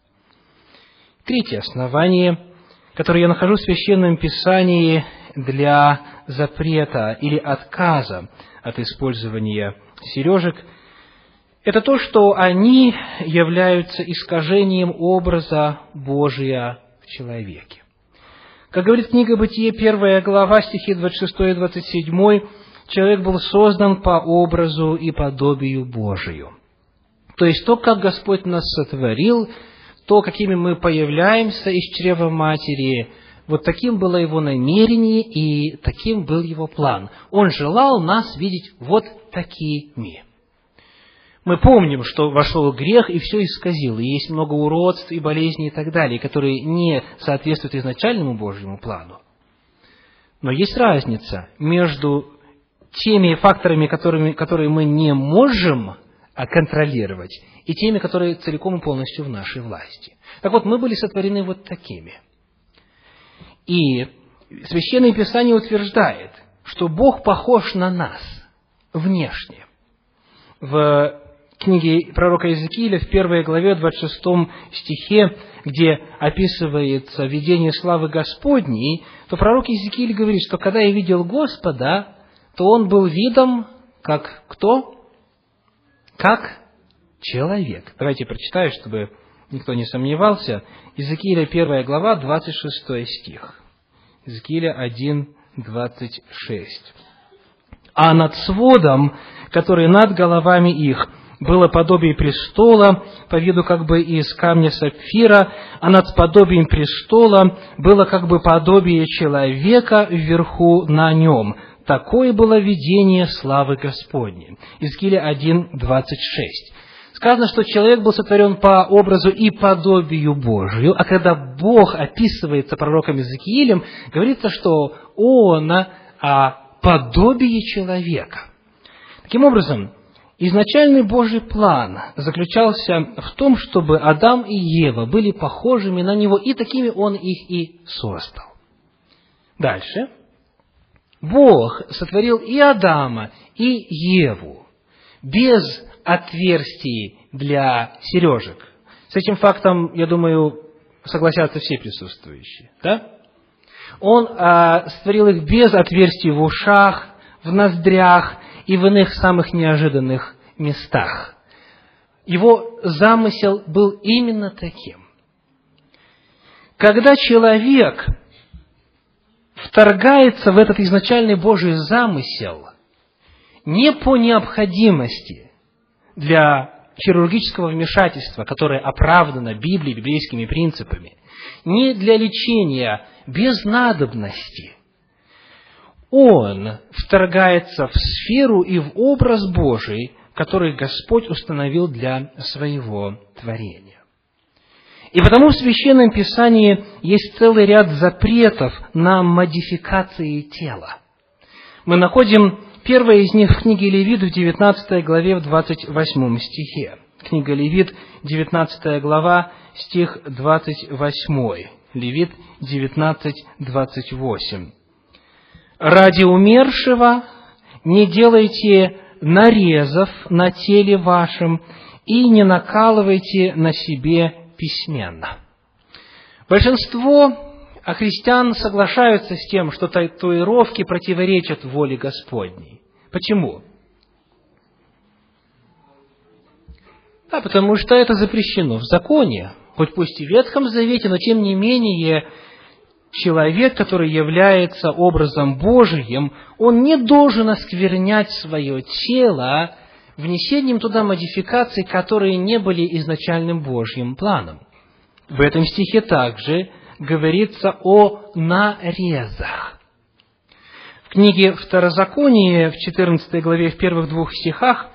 Третье основание, которое я нахожу в Священном Писании для запрета или отказа от использования сережек, это то, что они являются искажением образа Божия человеке. Как говорит книга Бытие, первая глава, стихи 26 и 27, человек был создан по образу и подобию Божию. То есть то, как Господь нас сотворил, то, какими мы появляемся из чрева матери, вот таким было его намерение и таким был его план. Он желал нас видеть вот такими. Мы помним, что вошел грех и все исказил, и есть много уродств и болезней и так далее, которые не соответствуют изначальному Божьему плану. Но есть разница между теми факторами, которыми, которые мы не можем контролировать, и теми, которые целиком и полностью в нашей власти. Так вот, мы были сотворены вот такими. И Священное Писание утверждает, что Бог похож на нас внешне. В книге пророка Иезекииля в первой главе, 26 стихе, где описывается видение славы Господней, то пророк Иезекииль говорит, что когда я видел Господа, то он был видом как кто? Как человек. Давайте прочитаю, чтобы никто не сомневался. Иезекииля 1 глава, 26 стих. Иезекииля 1, 26. «А над сводом, который над головами их, было подобие престола, по виду как бы из камня сапфира, а над подобием престола было как бы подобие человека вверху на нем. Такое было видение славы Господней. Изкиля 1, 26. Сказано, что человек был сотворен по образу и подобию Божию, а когда Бог описывается пророком Иезекиилем, говорится, что он а, подобие человека. Таким образом, изначальный Божий план заключался в том, чтобы Адам и Ева были похожими на него, и такими он их и создал. Дальше. Бог сотворил и Адама, и Еву без отверстий для сережек. С этим фактом, я думаю, согласятся все присутствующие. Да? Он а, створил их без отверстий в ушах, в ноздрях и в иных самых неожиданных местах. Его замысел был именно таким. Когда человек вторгается в этот изначальный Божий замысел не по необходимости для хирургического вмешательства, которое оправдано Библией, библейскими принципами, не для лечения без надобности. Он вторгается в сферу и в образ Божий, который Господь установил для своего творения. И потому в Священном Писании есть целый ряд запретов на модификации тела. Мы находим первое из них в книге Левит в 19 главе в 28 стихе. Книга Левит, 19 глава, стих 28. Левит 19, 28. «Ради умершего не делайте нарезов на теле вашем и не накалывайте на себе письменно. Большинство христиан соглашаются с тем, что татуировки противоречат воле Господней. Почему? Да, потому что это запрещено в законе, хоть пусть и в Ветхом Завете, но тем не менее человек, который является образом Божиим, он не должен осквернять свое тело внесением туда модификаций, которые не были изначальным Божьим планом. В этом стихе также говорится о нарезах. В книге Второзаконие, в 14 главе, в первых двух стихах,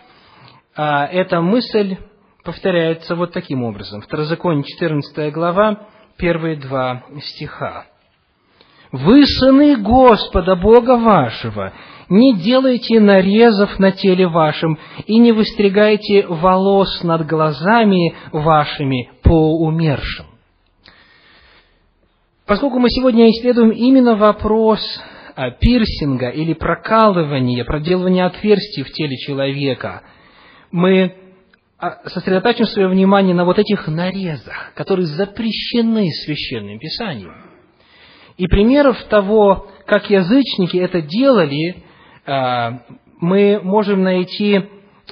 а, эта мысль повторяется вот таким образом. Второзаконие, 14 глава, первые два стиха. «Вы сыны Господа, Бога вашего, не делайте нарезов на теле вашем и не выстригайте волос над глазами вашими по умершим. Поскольку мы сегодня исследуем именно вопрос пирсинга или прокалывания, проделывания отверстий в теле человека, мы а, сосредотачиваем свое внимание на вот этих нарезах, которые запрещены Священным Писанием. И примеров того, как язычники это делали, а, мы можем найти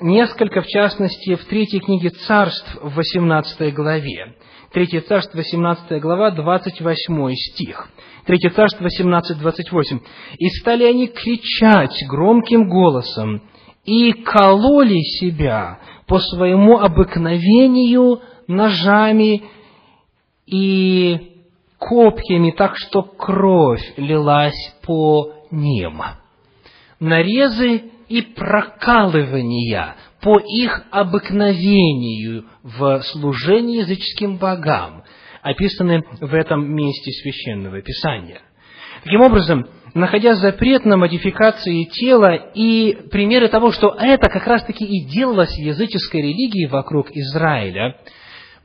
несколько, в частности, в третьей книге царств в 18 главе. Третье царство, 18 глава, 28 стих. Третье царство, 18, 28. «И стали они кричать громким голосом, и кололи себя по своему обыкновению ножами и копьями, так что кровь лилась по ним» нарезы и прокалывания по их обыкновению в служении языческим богам, описаны в этом месте Священного Писания. Таким образом, находя запрет на модификации тела и примеры того, что это как раз-таки и делалось языческой религией вокруг Израиля,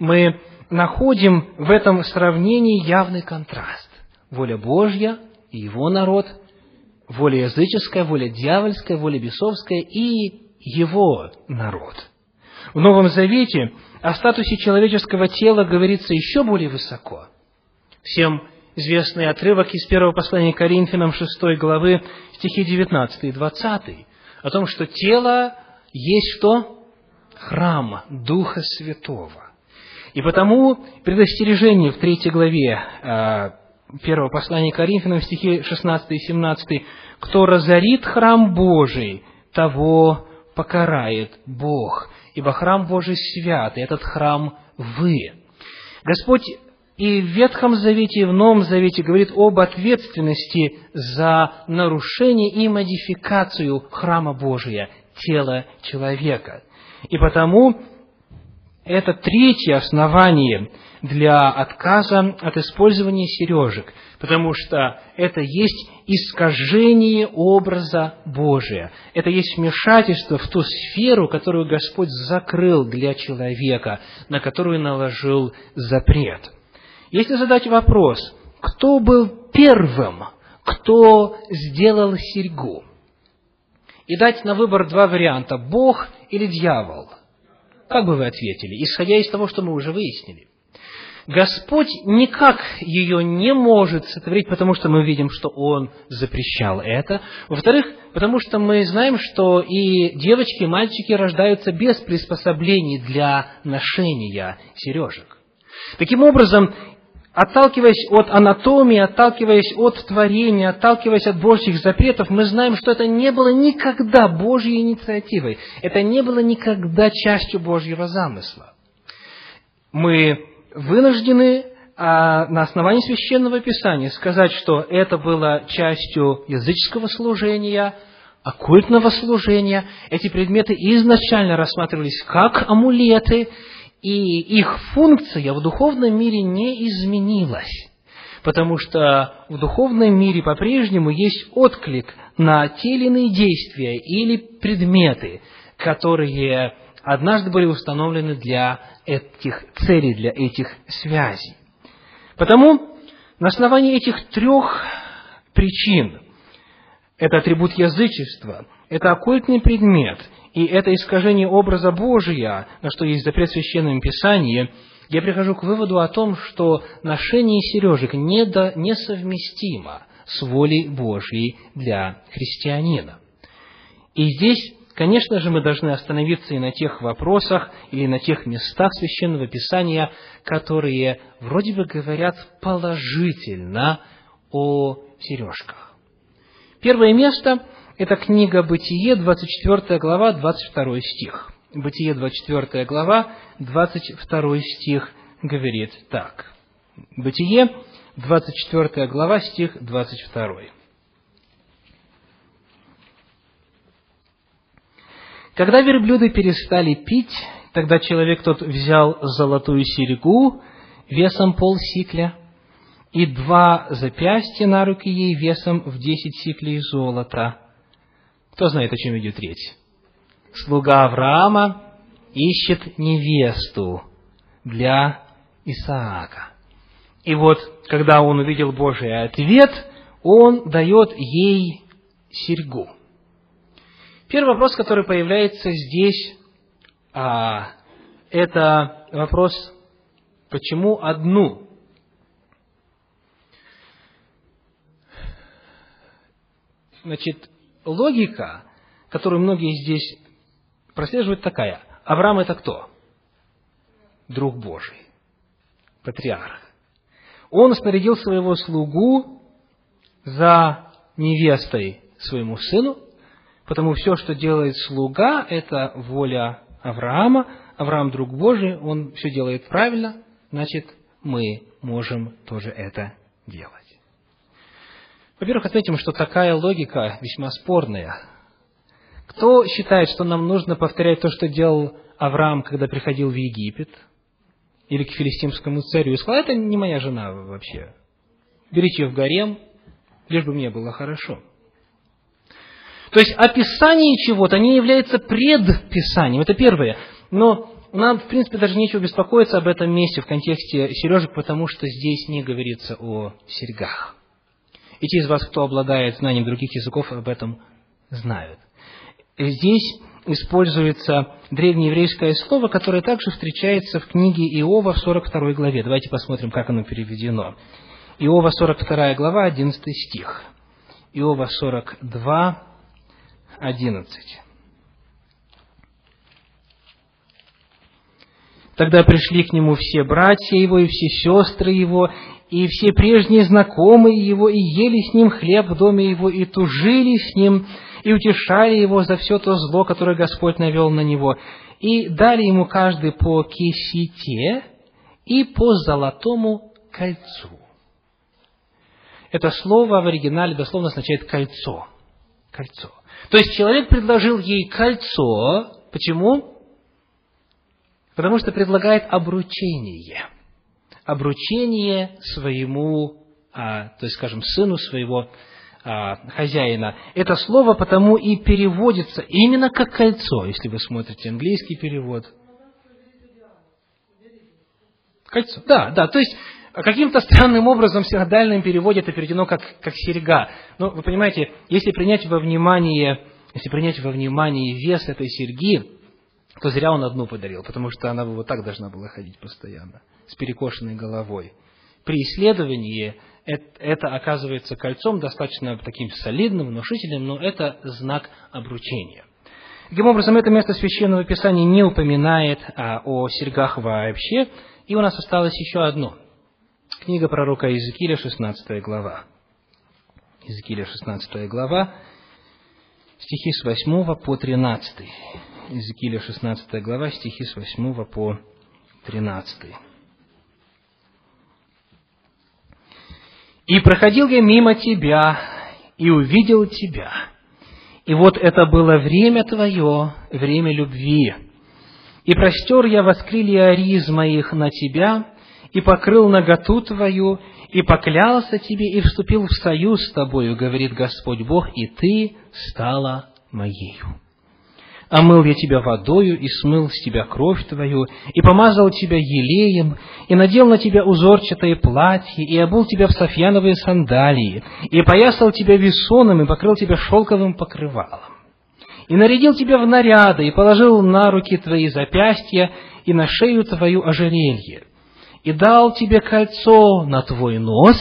мы находим в этом сравнении явный контраст. Воля Божья и его народ, воля языческая, воля дьявольская, воля бесовская и его народ. В Новом Завете о статусе человеческого тела говорится еще более высоко. Всем известный отрывок из первого послания Коринфянам 6 главы, стихи 19 и 20, о том, что тело есть что? Храм Духа Святого. И потому предостережение в третьей главе э, первого послания Коринфянам, стихи 16 и 17, «Кто разорит храм Божий, того покарает Бог, ибо храм Божий свят, и этот храм вы». Господь и в Ветхом Завете, и в Новом Завете говорит об ответственности за нарушение и модификацию храма Божия, тела человека. И потому это третье основание для отказа от использования сережек, потому что это есть искажение образа Божия. Это есть вмешательство в ту сферу, которую Господь закрыл для человека, на которую наложил запрет. Если задать вопрос, кто был первым, кто сделал серьгу, и дать на выбор два варианта, Бог или дьявол, как бы вы ответили, исходя из того, что мы уже выяснили? Господь никак ее не может сотворить, потому что мы видим, что Он запрещал это. Во-вторых, потому что мы знаем, что и девочки, и мальчики рождаются без приспособлений для ношения сережек. Таким образом, отталкиваясь от анатомии, отталкиваясь от творения, отталкиваясь от Божьих запретов, мы знаем, что это не было никогда Божьей инициативой. Это не было никогда частью Божьего замысла. Мы вынуждены а, на основании Священного Писания сказать, что это было частью языческого служения, оккультного служения. Эти предметы изначально рассматривались как амулеты, и их функция в духовном мире не изменилась, потому что в духовном мире по-прежнему есть отклик на те или иные действия или предметы, которые однажды были установлены для этих целей, для этих связей. Потому на основании этих трех причин, это атрибут язычества, это оккультный предмет – и это искажение образа Божия, на что есть запрет в Священном Писании, я прихожу к выводу о том, что ношение сережек недо, несовместимо с волей Божьей для христианина. И здесь, конечно же, мы должны остановиться и на тех вопросах или на тех местах Священного Писания, которые вроде бы говорят положительно о сережках. Первое место это книга Бытие, 24 глава, 22 стих. Бытие, 24 глава, 22 стих говорит так. Бытие, 24 глава, стих 22. Когда верблюды перестали пить, тогда человек тот взял золотую серьгу весом полсикля и два запястья на руки ей весом в десять сиклей золота, кто знает, о чем идет речь? Слуга Авраама ищет невесту для Исаака. И вот, когда он увидел Божий ответ, он дает ей серьгу. Первый вопрос, который появляется здесь, а, это вопрос, почему одну? Значит, логика, которую многие здесь прослеживают, такая. Авраам это кто? Друг Божий, патриарх. Он снарядил своего слугу за невестой своему сыну, потому все, что делает слуга, это воля Авраама. Авраам друг Божий, он все делает правильно, значит, мы можем тоже это делать. Во-первых, отметим, что такая логика весьма спорная. Кто считает, что нам нужно повторять то, что делал Авраам, когда приходил в Египет? Или к филистимскому царю и сказал, это не моя жена вообще. Берите ее в гарем, лишь бы мне было хорошо. То есть описание чего-то не является предписанием. Это первое. Но нам, в принципе, даже нечего беспокоиться об этом месте в контексте сережек, потому что здесь не говорится о серьгах. И те из вас, кто обладает знанием других языков, об этом знают. Здесь используется древнееврейское слово, которое также встречается в книге Иова в 42 главе. Давайте посмотрим, как оно переведено. Иова 42 глава, 11 стих. Иова 42, 11. Тогда пришли к нему все братья его и все сестры его, и все прежние знакомые его, и ели с ним хлеб в доме его, и тужили с ним, и утешали его за все то зло, которое Господь навел на него, и дали ему каждый по кисите и по золотому кольцу. Это слово в оригинале дословно означает кольцо. Кольцо. То есть человек предложил ей кольцо. Почему? Потому что предлагает обручение. Обручение своему, а, то есть, скажем, сыну своего а, хозяина. Это слово потому и переводится именно как кольцо, если вы смотрите английский перевод. Кольцо. Да, да. То есть каким-то странным образом в синодальном переводе это переведено как, как серьга. Но вы понимаете, если принять во внимание, если принять во внимание вес этой серьги, то зря он одну подарил, потому что она вот так должна была ходить постоянно, с перекошенной головой. При исследовании это оказывается кольцом достаточно таким солидным, внушительным, но это знак обручения. Таким образом, это место Священного Писания не упоминает а, о серьгах вообще, и у нас осталось еще одно. Книга пророка Иезекииля, 16 глава. Иезекииля, 16 глава, стихи с 8 по 13. Иезекииля, 16 глава, стихи с 8 по 13. И проходил я мимо тебя, и увидел тебя. И вот это было время твое, время любви. И простер я воскрылья ориз моих на тебя, и покрыл наготу твою, и поклялся тебе, и вступил в союз с тобою, говорит Господь Бог, и ты стала моею омыл я тебя водою и смыл с тебя кровь твою, и помазал тебя елеем, и надел на тебя узорчатое платье, и обул тебя в софьяновые сандалии, и поясал тебя весоном, и покрыл тебя шелковым покрывалом. И нарядил тебя в наряды, и положил на руки твои запястья, и на шею твою ожерелье, и дал тебе кольцо на твой нос,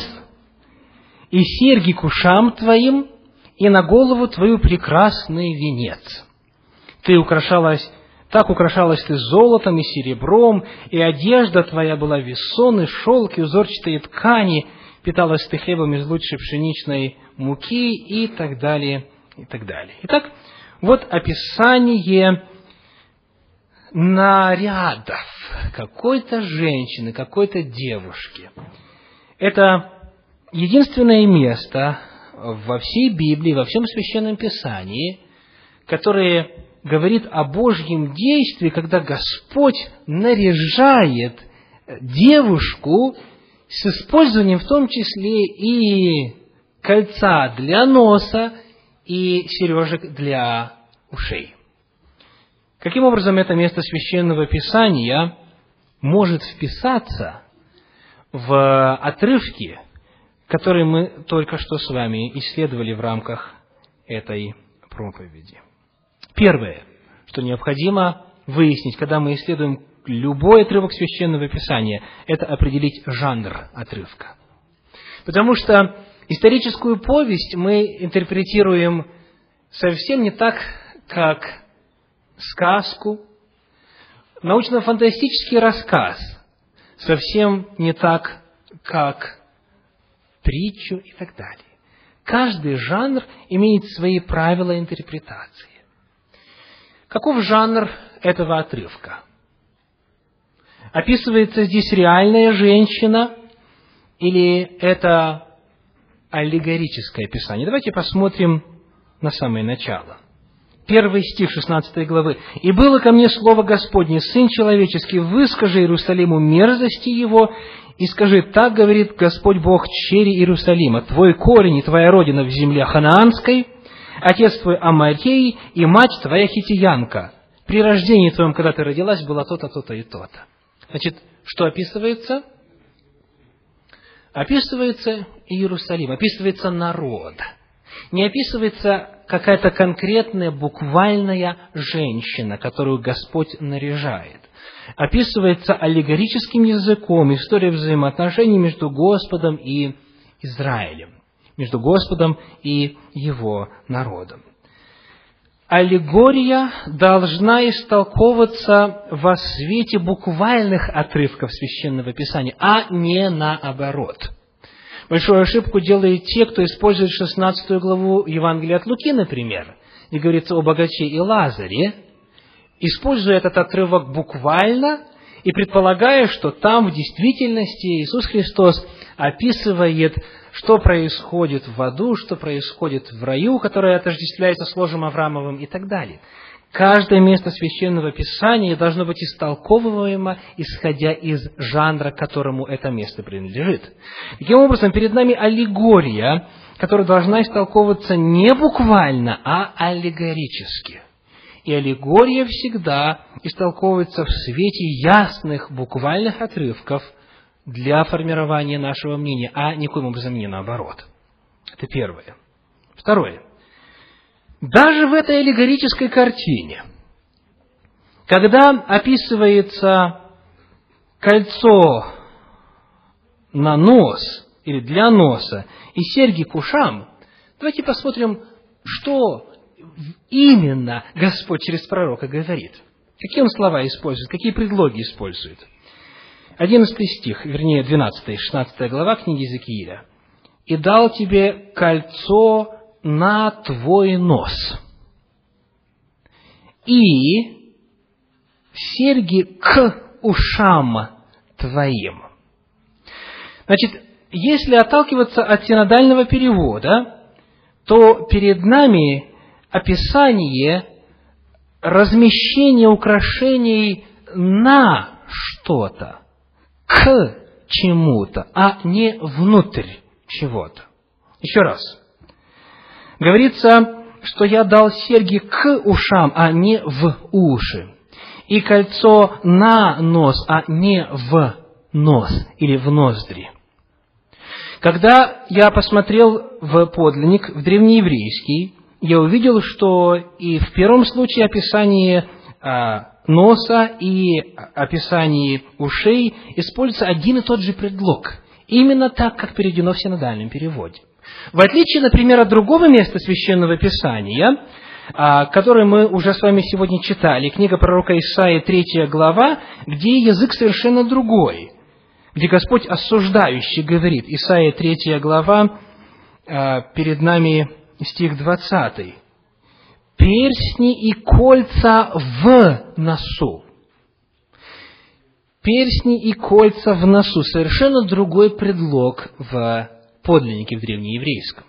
и серьги к ушам твоим, и на голову твою прекрасный венец ты украшалась, так украшалась ты золотом и серебром, и одежда твоя была весон, и шелк, и узорчатые ткани, питалась ты хлебом из лучшей пшеничной муки, и так далее, и так далее. Итак, вот описание нарядов какой-то женщины, какой-то девушки. Это единственное место во всей Библии, во всем Священном Писании, которое говорит о Божьем действии, когда Господь наряжает девушку с использованием в том числе и кольца для носа и сережек для ушей. Каким образом это место священного писания может вписаться в отрывки, которые мы только что с вами исследовали в рамках этой проповеди? Первое, что необходимо выяснить, когда мы исследуем любой отрывок священного писания, это определить жанр отрывка. Потому что историческую повесть мы интерпретируем совсем не так, как сказку, научно-фантастический рассказ совсем не так, как притчу и так далее. Каждый жанр имеет свои правила интерпретации. Каков жанр этого отрывка? Описывается здесь реальная женщина или это аллегорическое описание? Давайте посмотрим на самое начало. Первый стих 16 главы. «И было ко мне слово Господне, Сын человеческий, выскажи Иерусалиму мерзости его, и скажи, так говорит Господь Бог чери Иерусалима, твой корень и твоя родина в земле ханаанской, отец твой Амарей и мать твоя хитиянка. При рождении твоем, когда ты родилась, было то-то, то-то и то-то. Значит, что описывается? описывается Иерусалим, описывается народ. Не описывается какая-то конкретная буквальная женщина, которую Господь наряжает. Описывается аллегорическим языком история взаимоотношений между Господом и Израилем, между Господом и Его народом. Аллегория должна истолковываться во свете буквальных отрывков Священного Писания, а не наоборот – Большую ошибку делают те, кто использует 16 главу Евангелия от Луки, например, и говорится о богаче и Лазаре, используя этот отрывок буквально и предполагая, что там в действительности Иисус Христос описывает, что происходит в аду, что происходит в раю, которое отождествляется с ложем Авраамовым и так далее. Каждое место Священного Писания должно быть истолковываемо, исходя из жанра, которому это место принадлежит. Таким образом, перед нами аллегория, которая должна истолковываться не буквально, а аллегорически. И аллегория всегда истолковывается в свете ясных буквальных отрывков для формирования нашего мнения, а никоим образом не наоборот. Это первое. Второе – даже в этой аллегорической картине, когда описывается кольцо на нос или для носа и серьги к ушам, давайте посмотрим, что именно Господь через пророка говорит. Какие он слова использует, какие предлоги использует. Одиннадцатый стих, вернее, двенадцатый, шестнадцатая глава книги Иезекииля. «И дал тебе кольцо на твой нос. И серьги к ушам твоим. Значит, если отталкиваться от синодального перевода, то перед нами описание размещения украшений на что-то, к чему-то, а не внутрь чего-то. Еще раз – Говорится, что я дал серьги к ушам, а не в уши. И кольцо на нос, а не в нос или в ноздри. Когда я посмотрел в подлинник, в древнееврейский, я увидел, что и в первом случае описание а, носа и описании ушей используется один и тот же предлог. Именно так, как переведено в синодальном переводе. В отличие, например, от другого места Священного Писания, а, которое мы уже с вами сегодня читали, книга пророка Исаия, третья глава, где язык совершенно другой, где Господь осуждающий говорит, Исаия, третья глава, а, перед нами стих 20. «Перстни и кольца в носу». Перстни и кольца в носу. Совершенно другой предлог в подлинники в древнееврейском.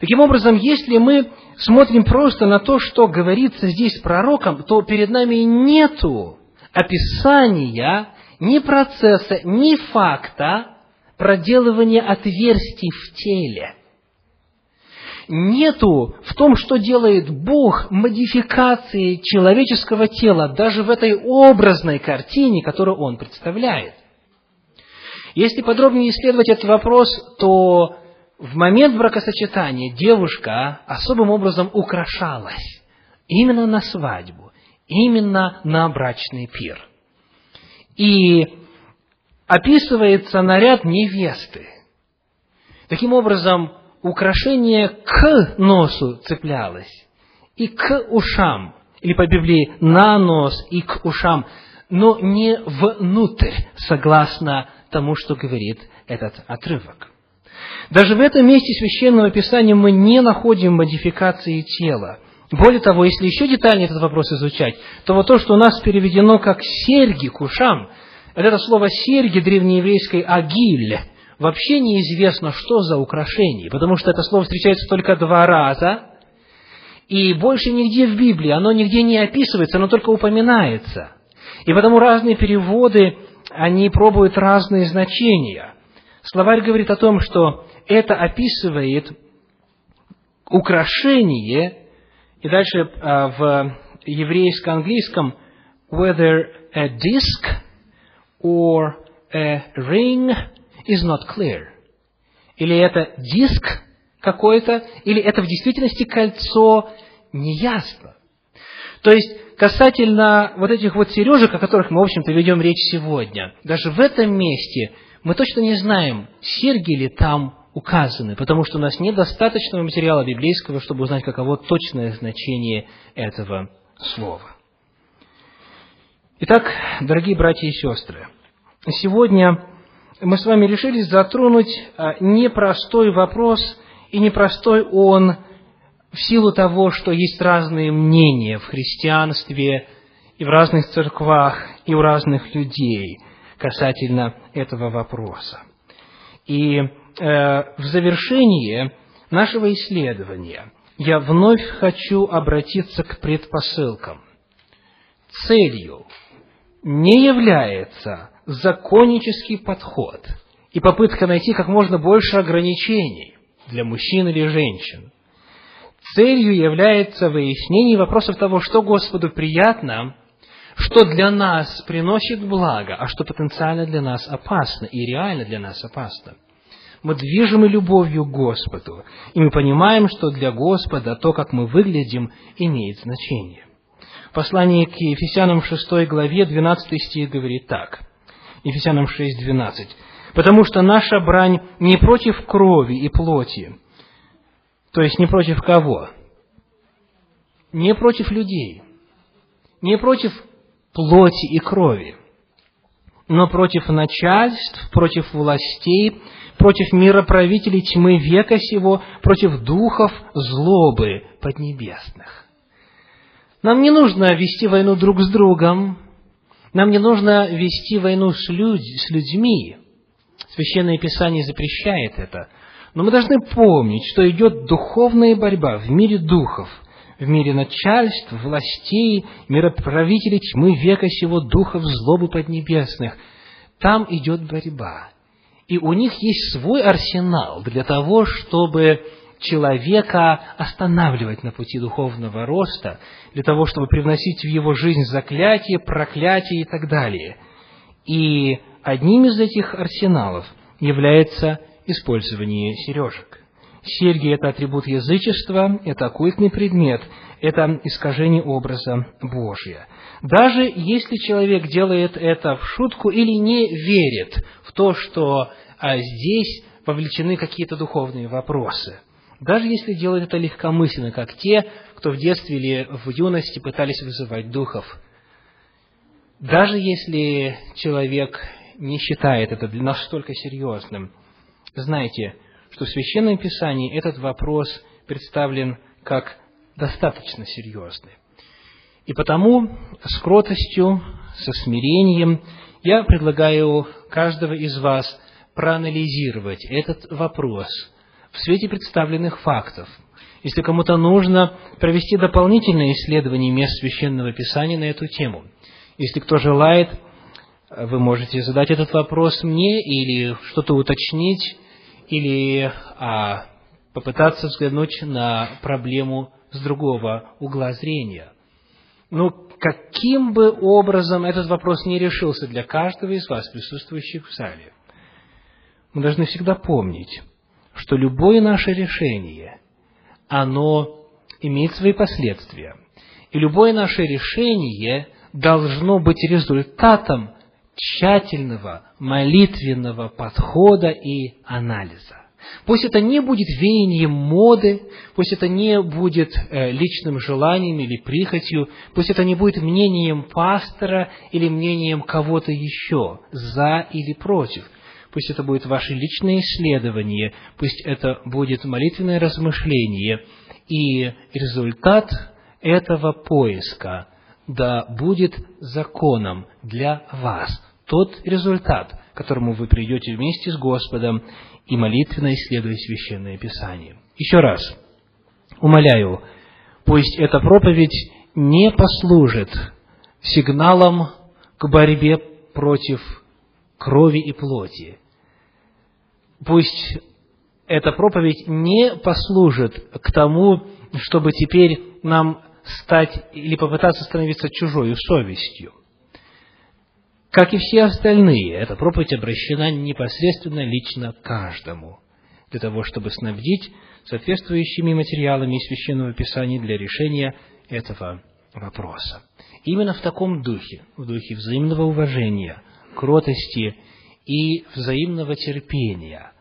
Таким образом, если мы смотрим просто на то, что говорится здесь пророком, то перед нами нету описания ни процесса, ни факта проделывания отверстий в теле. Нету в том, что делает Бог, модификации человеческого тела, даже в этой образной картине, которую Он представляет. Если подробнее исследовать этот вопрос, то в момент бракосочетания девушка особым образом украшалась именно на свадьбу, именно на брачный пир. И описывается наряд невесты. Таким образом, украшение к носу цеплялось и к ушам, или по Библии на нос и к ушам, но не внутрь, согласно тому, что говорит этот отрывок. Даже в этом месте Священного Писания мы не находим модификации тела. Более того, если еще детальнее этот вопрос изучать, то вот то, что у нас переведено как «серьги к ушам», это слово «серьги» древнееврейской «агиль», вообще неизвестно, что за украшение, потому что это слово встречается только два раза, и больше нигде в Библии, оно нигде не описывается, оно только упоминается. И потому разные переводы они пробуют разные значения. Словарь говорит о том, что это описывает украшение, и дальше а, в еврейско-английском whether a disc or a ring, is not clear. Или это диск какой-то, или это в действительности кольцо, неясно. То есть, касательно вот этих вот сережек, о которых мы, в общем-то, ведем речь сегодня, даже в этом месте мы точно не знаем, серьги ли там указаны, потому что у нас нет достаточного материала библейского, чтобы узнать, каково точное значение этого слова. Итак, дорогие братья и сестры, сегодня мы с вами решили затронуть а, непростой вопрос, и непростой он в силу того, что есть разные мнения в христианстве и в разных церквах, и у разных людей касательно этого вопроса. И э, в завершении нашего исследования я вновь хочу обратиться к предпосылкам. Целью не является законнический подход и попытка найти как можно больше ограничений для мужчин или женщин. Целью является выяснение вопросов того, что Господу приятно, что для нас приносит благо, а что потенциально для нас опасно и реально для нас опасно. Мы движимы любовью к Господу, и мы понимаем, что для Господа то, как мы выглядим, имеет значение. Послание к Ефесянам 6 главе 12 стих говорит так. Ефесянам 6, 12. «Потому что наша брань не против крови и плоти». То есть не против кого? Не против людей. Не против плоти и крови. Но против начальств, против властей, против мироправителей тьмы века сего, против духов злобы поднебесных. Нам не нужно вести войну друг с другом. Нам не нужно вести войну с, людь, с людьми. Священное Писание запрещает это. Но мы должны помнить, что идет духовная борьба в мире духов, в мире начальств, властей, мироправителей тьмы века сего, духов злобы поднебесных. Там идет борьба. И у них есть свой арсенал для того, чтобы человека останавливать на пути духовного роста, для того, чтобы привносить в его жизнь заклятие, проклятие и так далее. И одним из этих арсеналов является использование сережек. Серьги – это атрибут язычества, это оккультный предмет, это искажение образа Божия. Даже если человек делает это в шутку или не верит в то, что а, здесь вовлечены какие-то духовные вопросы – даже если делают это легкомысленно, как те, кто в детстве или в юности пытались вызывать духов. Даже если человек не считает это для нас столько серьезным, знайте, что в Священном Писании этот вопрос представлен как достаточно серьезный. И потому с кротостью, со смирением я предлагаю каждого из вас проанализировать этот вопрос – в свете представленных фактов. Если кому-то нужно провести дополнительное исследование мест Священного Писания на эту тему, если кто желает, вы можете задать этот вопрос мне или что-то уточнить, или а, попытаться взглянуть на проблему с другого угла зрения. Но ну, каким бы образом этот вопрос не решился для каждого из вас, присутствующих в зале, мы должны всегда помнить, что любое наше решение, оно имеет свои последствия. И любое наше решение должно быть результатом тщательного молитвенного подхода и анализа. Пусть это не будет веянием моды, пусть это не будет э, личным желанием или прихотью, пусть это не будет мнением пастора или мнением кого-то еще, за или против – пусть это будет ваше личное исследование, пусть это будет молитвенное размышление, и результат этого поиска да будет законом для вас. Тот результат, к которому вы придете вместе с Господом и молитвенно исследуя Священное Писание. Еще раз, умоляю, пусть эта проповедь не послужит сигналом к борьбе против крови и плоти, пусть эта проповедь не послужит к тому, чтобы теперь нам стать или попытаться становиться чужой совестью. Как и все остальные, эта проповедь обращена непосредственно лично каждому, для того, чтобы снабдить соответствующими материалами из Священного Писания для решения этого вопроса. Именно в таком духе, в духе взаимного уважения, кротости и взаимного терпения,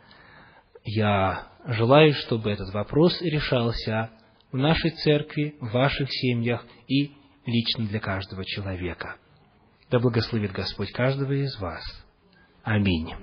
я желаю, чтобы этот вопрос решался в нашей церкви, в ваших семьях и лично для каждого человека. Да благословит Господь каждого из вас. Аминь.